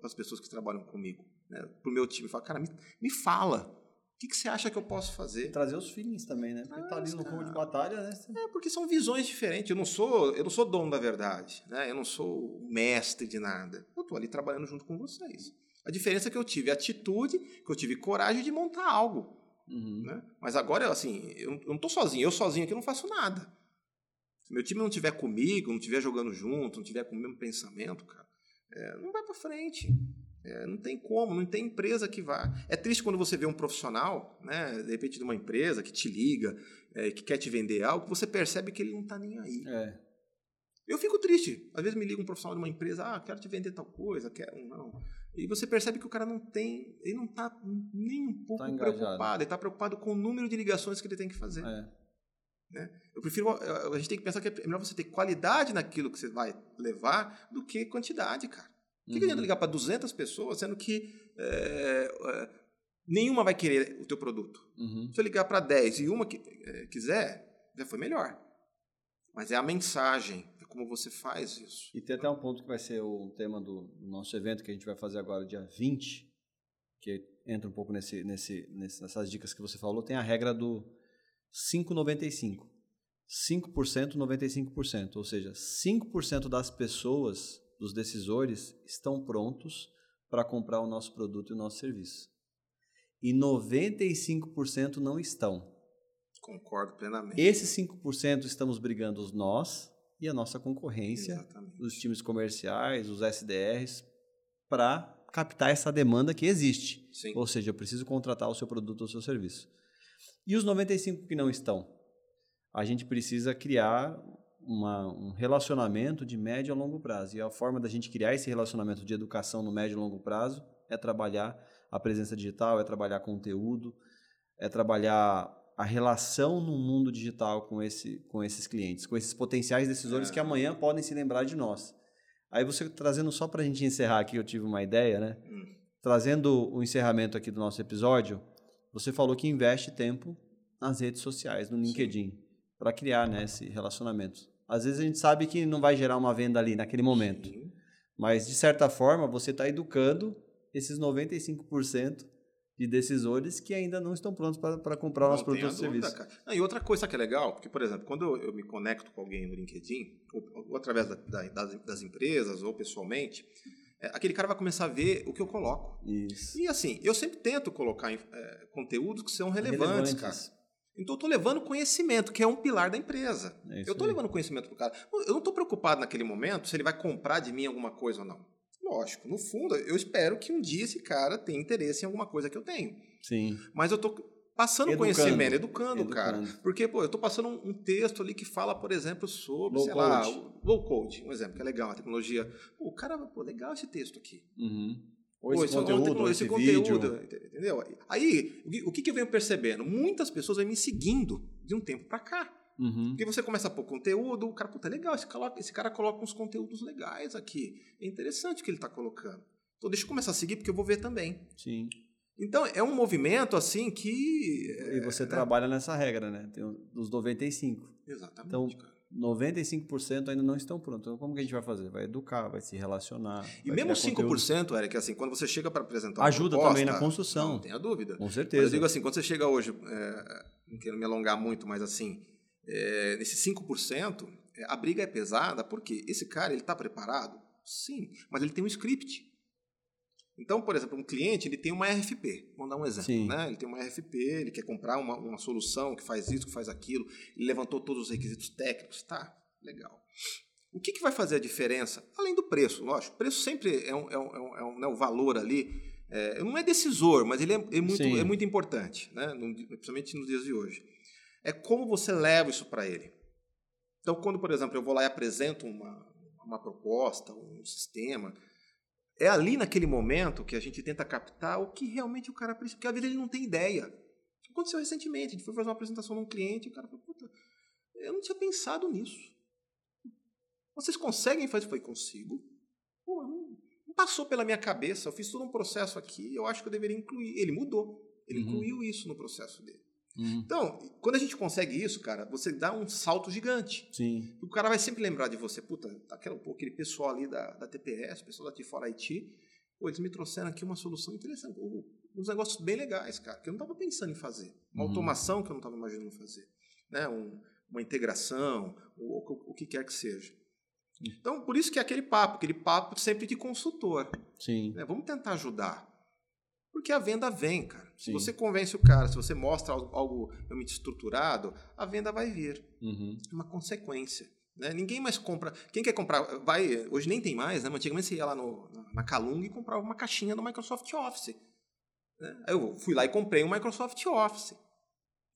para as pessoas que trabalham comigo, né, para o meu time, falo, cara, me, me fala. O que, que, você acha que eu posso fazer? Trazer os feelings também, né? Porque ah, tá ali no campo de batalha, né? É, porque são visões diferentes. Eu não sou, eu não sou dono da verdade, né? Eu não sou mestre de nada. Eu estou ali trabalhando junto com vocês. A diferença é que eu tive atitude, que eu tive coragem de montar algo. Uhum. Né? Mas agora, assim, eu não estou sozinho. Eu sozinho aqui não faço nada. Se meu time não estiver comigo, não estiver jogando junto, não estiver com o mesmo pensamento, cara, é, não vai para frente. É, não tem como, não tem empresa que vá. É triste quando você vê um profissional, né, de repente de uma empresa que te liga, é, que quer te vender algo, você percebe que ele não está nem aí. É. Eu fico triste. Às vezes me liga um profissional de uma empresa, ah, quero te vender tal coisa, quero não. E você percebe que o cara não tem, ele não está nem um pouco tá preocupado. Ele está preocupado com o número de ligações que ele tem que fazer. É. Né? Eu prefiro, a gente tem que pensar que é melhor você ter qualidade naquilo que você vai levar do que quantidade, cara. Por que, uhum. adianta ligar para 200 pessoas, sendo que é, é, nenhuma vai querer o teu produto? Uhum. Se eu ligar para 10 e uma que, é, quiser, já foi melhor. Mas é a mensagem, é como você faz isso. E tem até um ponto que vai ser o tema do, do nosso evento que a gente vai fazer agora, dia 20, que entra um pouco nesse, nesse, nessas dicas que você falou, tem a regra do 5,95. 5%, 95%. Ou seja, 5% das pessoas dos decisores estão prontos para comprar o nosso produto e o nosso serviço. E 95% não estão. Concordo plenamente. Esses 5% estamos brigando nós e a nossa concorrência, Exatamente. os times comerciais, os SDRs, para captar essa demanda que existe. Sim. Ou seja, eu preciso contratar o seu produto ou o seu serviço. E os 95 que não estão? A gente precisa criar uma, um relacionamento de médio a longo prazo. E a forma da gente criar esse relacionamento de educação no médio e longo prazo é trabalhar a presença digital, é trabalhar conteúdo, é trabalhar a relação no mundo digital com, esse, com esses clientes, com esses potenciais decisores é. que amanhã podem se lembrar de nós. Aí você trazendo só para a gente encerrar aqui, eu tive uma ideia, né? Hum. Trazendo o encerramento aqui do nosso episódio, você falou que investe tempo nas redes sociais, no LinkedIn, para criar né, esse relacionamento. Às vezes a gente sabe que não vai gerar uma venda ali naquele momento. Sim. Mas, de certa forma, você está educando esses 95% de decisores que ainda não estão prontos para comprar o nosso produto ou serviço. e outra coisa que é legal, porque, por exemplo, quando eu, eu me conecto com alguém no LinkedIn, ou, ou através da, da, das, das, empresas, ou pessoalmente, é, aquele cara vai começar a ver o que eu coloco. Isso. E assim, eu sempre tento colocar é, conteúdos que são relevantes, relevantes. cara. Então eu estou levando conhecimento, que é um pilar da empresa. É eu estou levando conhecimento para o cara. Eu não estou preocupado naquele momento se ele vai comprar de mim alguma coisa ou não. Lógico, no fundo, eu espero que um dia esse cara tenha interesse em alguma coisa que eu tenho. Sim. Mas eu estou passando educando. conhecimento, educando, educando, cara. Porque, pô, eu estou passando um, texto ali que fala, por exemplo, sobre, low sei code. lá, low code, um exemplo, que é legal, a tecnologia. Pô, o cara, pô, legal esse texto aqui. Uhum. Ou esse, esse conteúdo, ou esse, esse conteúdo, vídeo. entendeu? Aí, o que, que eu venho percebendo? Muitas pessoas vêm me seguindo de um tempo para cá. Uhum. Porque você começa a pôr conteúdo, o cara, puta, é legal, esse cara, esse cara coloca uns conteúdos legais aqui. É interessante o que ele está colocando. Então deixa eu começar a seguir, porque eu vou ver também. Sim. Então, é um movimento assim que. E você é, trabalha né? nessa regra, né? Tem os 95. Exatamente. Então, 95% ainda não estão prontos. Então, como que a gente vai fazer? Vai educar, vai se relacionar. E mesmo 5%, conteúdo. Eric, assim, quando você chega para apresentar Ajuda proposta, também na construção. Não tenha dúvida. Com certeza. Mas eu digo assim, quando você chega hoje, é, não quero me alongar muito, mas assim, é, nesse 5%, é, a briga é pesada porque esse cara ele está preparado? Sim, mas ele tem um script. Então, por exemplo, um cliente ele tem uma RFP, vamos dar um exemplo, né? Ele tem uma RFP, ele quer comprar uma, uma solução que faz isso, que faz aquilo, ele levantou todos os requisitos técnicos, tá? Legal. O que, que vai fazer a diferença? Além do preço, lógico, o preço sempre é um, é um, é um, é um né, o valor ali, é, não é decisor, mas ele é, é muito, é muito importante, né? No, principalmente nos dias de hoje. É como você leva isso para ele. Então, quando, por exemplo, eu vou lá e apresento uma, uma proposta, um sistema, é ali naquele momento que a gente tenta captar o que realmente o cara precisa, porque às vezes ele não tem ideia. Aconteceu recentemente, a gente foi fazer uma apresentação num cliente e o cara falou, puta, eu não tinha pensado nisso. Vocês conseguem fazer? Foi consigo. Pô, não, não, passou pela minha cabeça, eu fiz todo um processo aqui, eu acho que eu deveria incluir. Ele mudou, ele uhum. incluiu isso no processo dele. Uhum. Então, quando a gente consegue isso, cara, você dá um salto gigante. Sim. O cara vai sempre lembrar de você. Puta, aquele, aquele pessoal ali da, da TPS, pessoal da T4 IT, pô, eles me trouxeram aqui uma solução interessante. Uns negócios bem legais, cara, que eu não estava pensando em fazer. Uma uhum. automação que eu não estava imaginando fazer. Né? Um, uma integração, o, o, o que quer que seja. Então, por isso que é aquele papo, aquele papo sempre de consultor. Sim. Né? Vamos tentar ajudar. Porque a venda vem, cara. Sim. Se você convence o cara, se você mostra algo realmente estruturado, a venda vai vir. Uhum. É uma consequência. Né? Ninguém mais compra. Quem quer comprar. vai Hoje nem tem mais, né? Mas antigamente você ia lá no, na Calung e comprava uma caixinha do Microsoft Office. Né? Eu fui lá e comprei um Microsoft Office.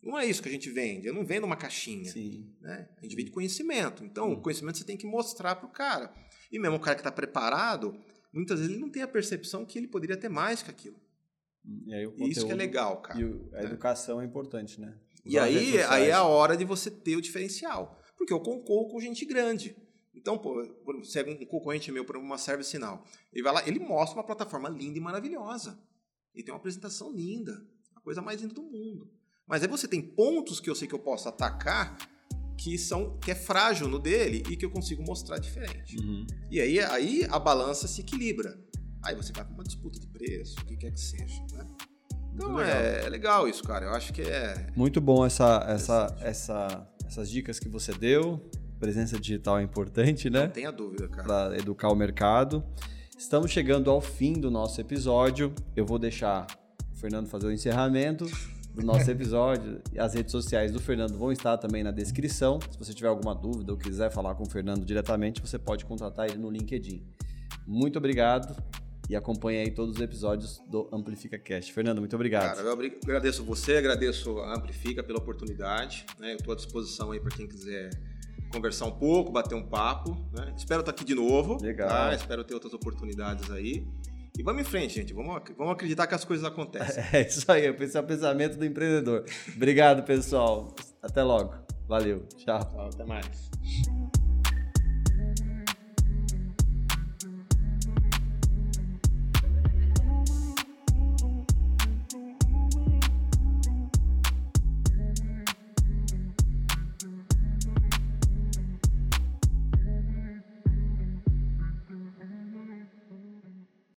Não é isso que a gente vende. Eu não vendo uma caixinha. Sim. Né? A gente vende conhecimento. Então, o conhecimento você tem que mostrar para o cara. E mesmo o cara que está preparado, muitas vezes ele não tem a percepção que ele poderia ter mais que aquilo. E conteúdo, Isso que é legal, cara. E a é. educação é importante, né? Usar e aí, aí é a hora de você ter o diferencial. Porque eu concorro com gente grande. Então, pô, se é um concorrente meu para uma service sinal, ele vai lá, ele mostra uma plataforma linda e maravilhosa. Ele tem uma apresentação linda, a coisa mais linda do mundo. Mas aí você tem pontos que eu sei que eu posso atacar que são que é frágil no dele e que eu consigo mostrar diferente. Uhum. E aí, aí a balança se equilibra. Aí você vai para uma disputa de preço, o que quer que seja, né? Então legal. É, é, legal isso, cara. Eu acho que é. Muito bom essa, essa, essa, essas dicas que você deu. Presença digital é importante, né? Não tenha dúvida, cara. Para educar o mercado. Estamos chegando ao fim do nosso episódio. Eu vou deixar o Fernando fazer o encerramento do nosso episódio. As redes sociais do Fernando vão estar também na descrição. Se você tiver alguma dúvida ou quiser falar com o Fernando diretamente, você pode contratar ele no LinkedIn. Muito obrigado e acompanhe aí todos os episódios do Amplifica Cast. Fernando, muito obrigado. Cara, eu agradeço você, agradeço a Amplifica pela oportunidade. Né? Eu estou à disposição aí para quem quiser conversar um pouco, bater um papo. Né? Espero estar aqui de novo. Legal. Tá? Espero ter outras oportunidades aí. E vamos em frente, gente. Vamos, vamos acreditar que as coisas acontecem. É isso aí, esse é o pensamento do empreendedor. Obrigado, pessoal. Até logo. Valeu. Tchau. Até mais.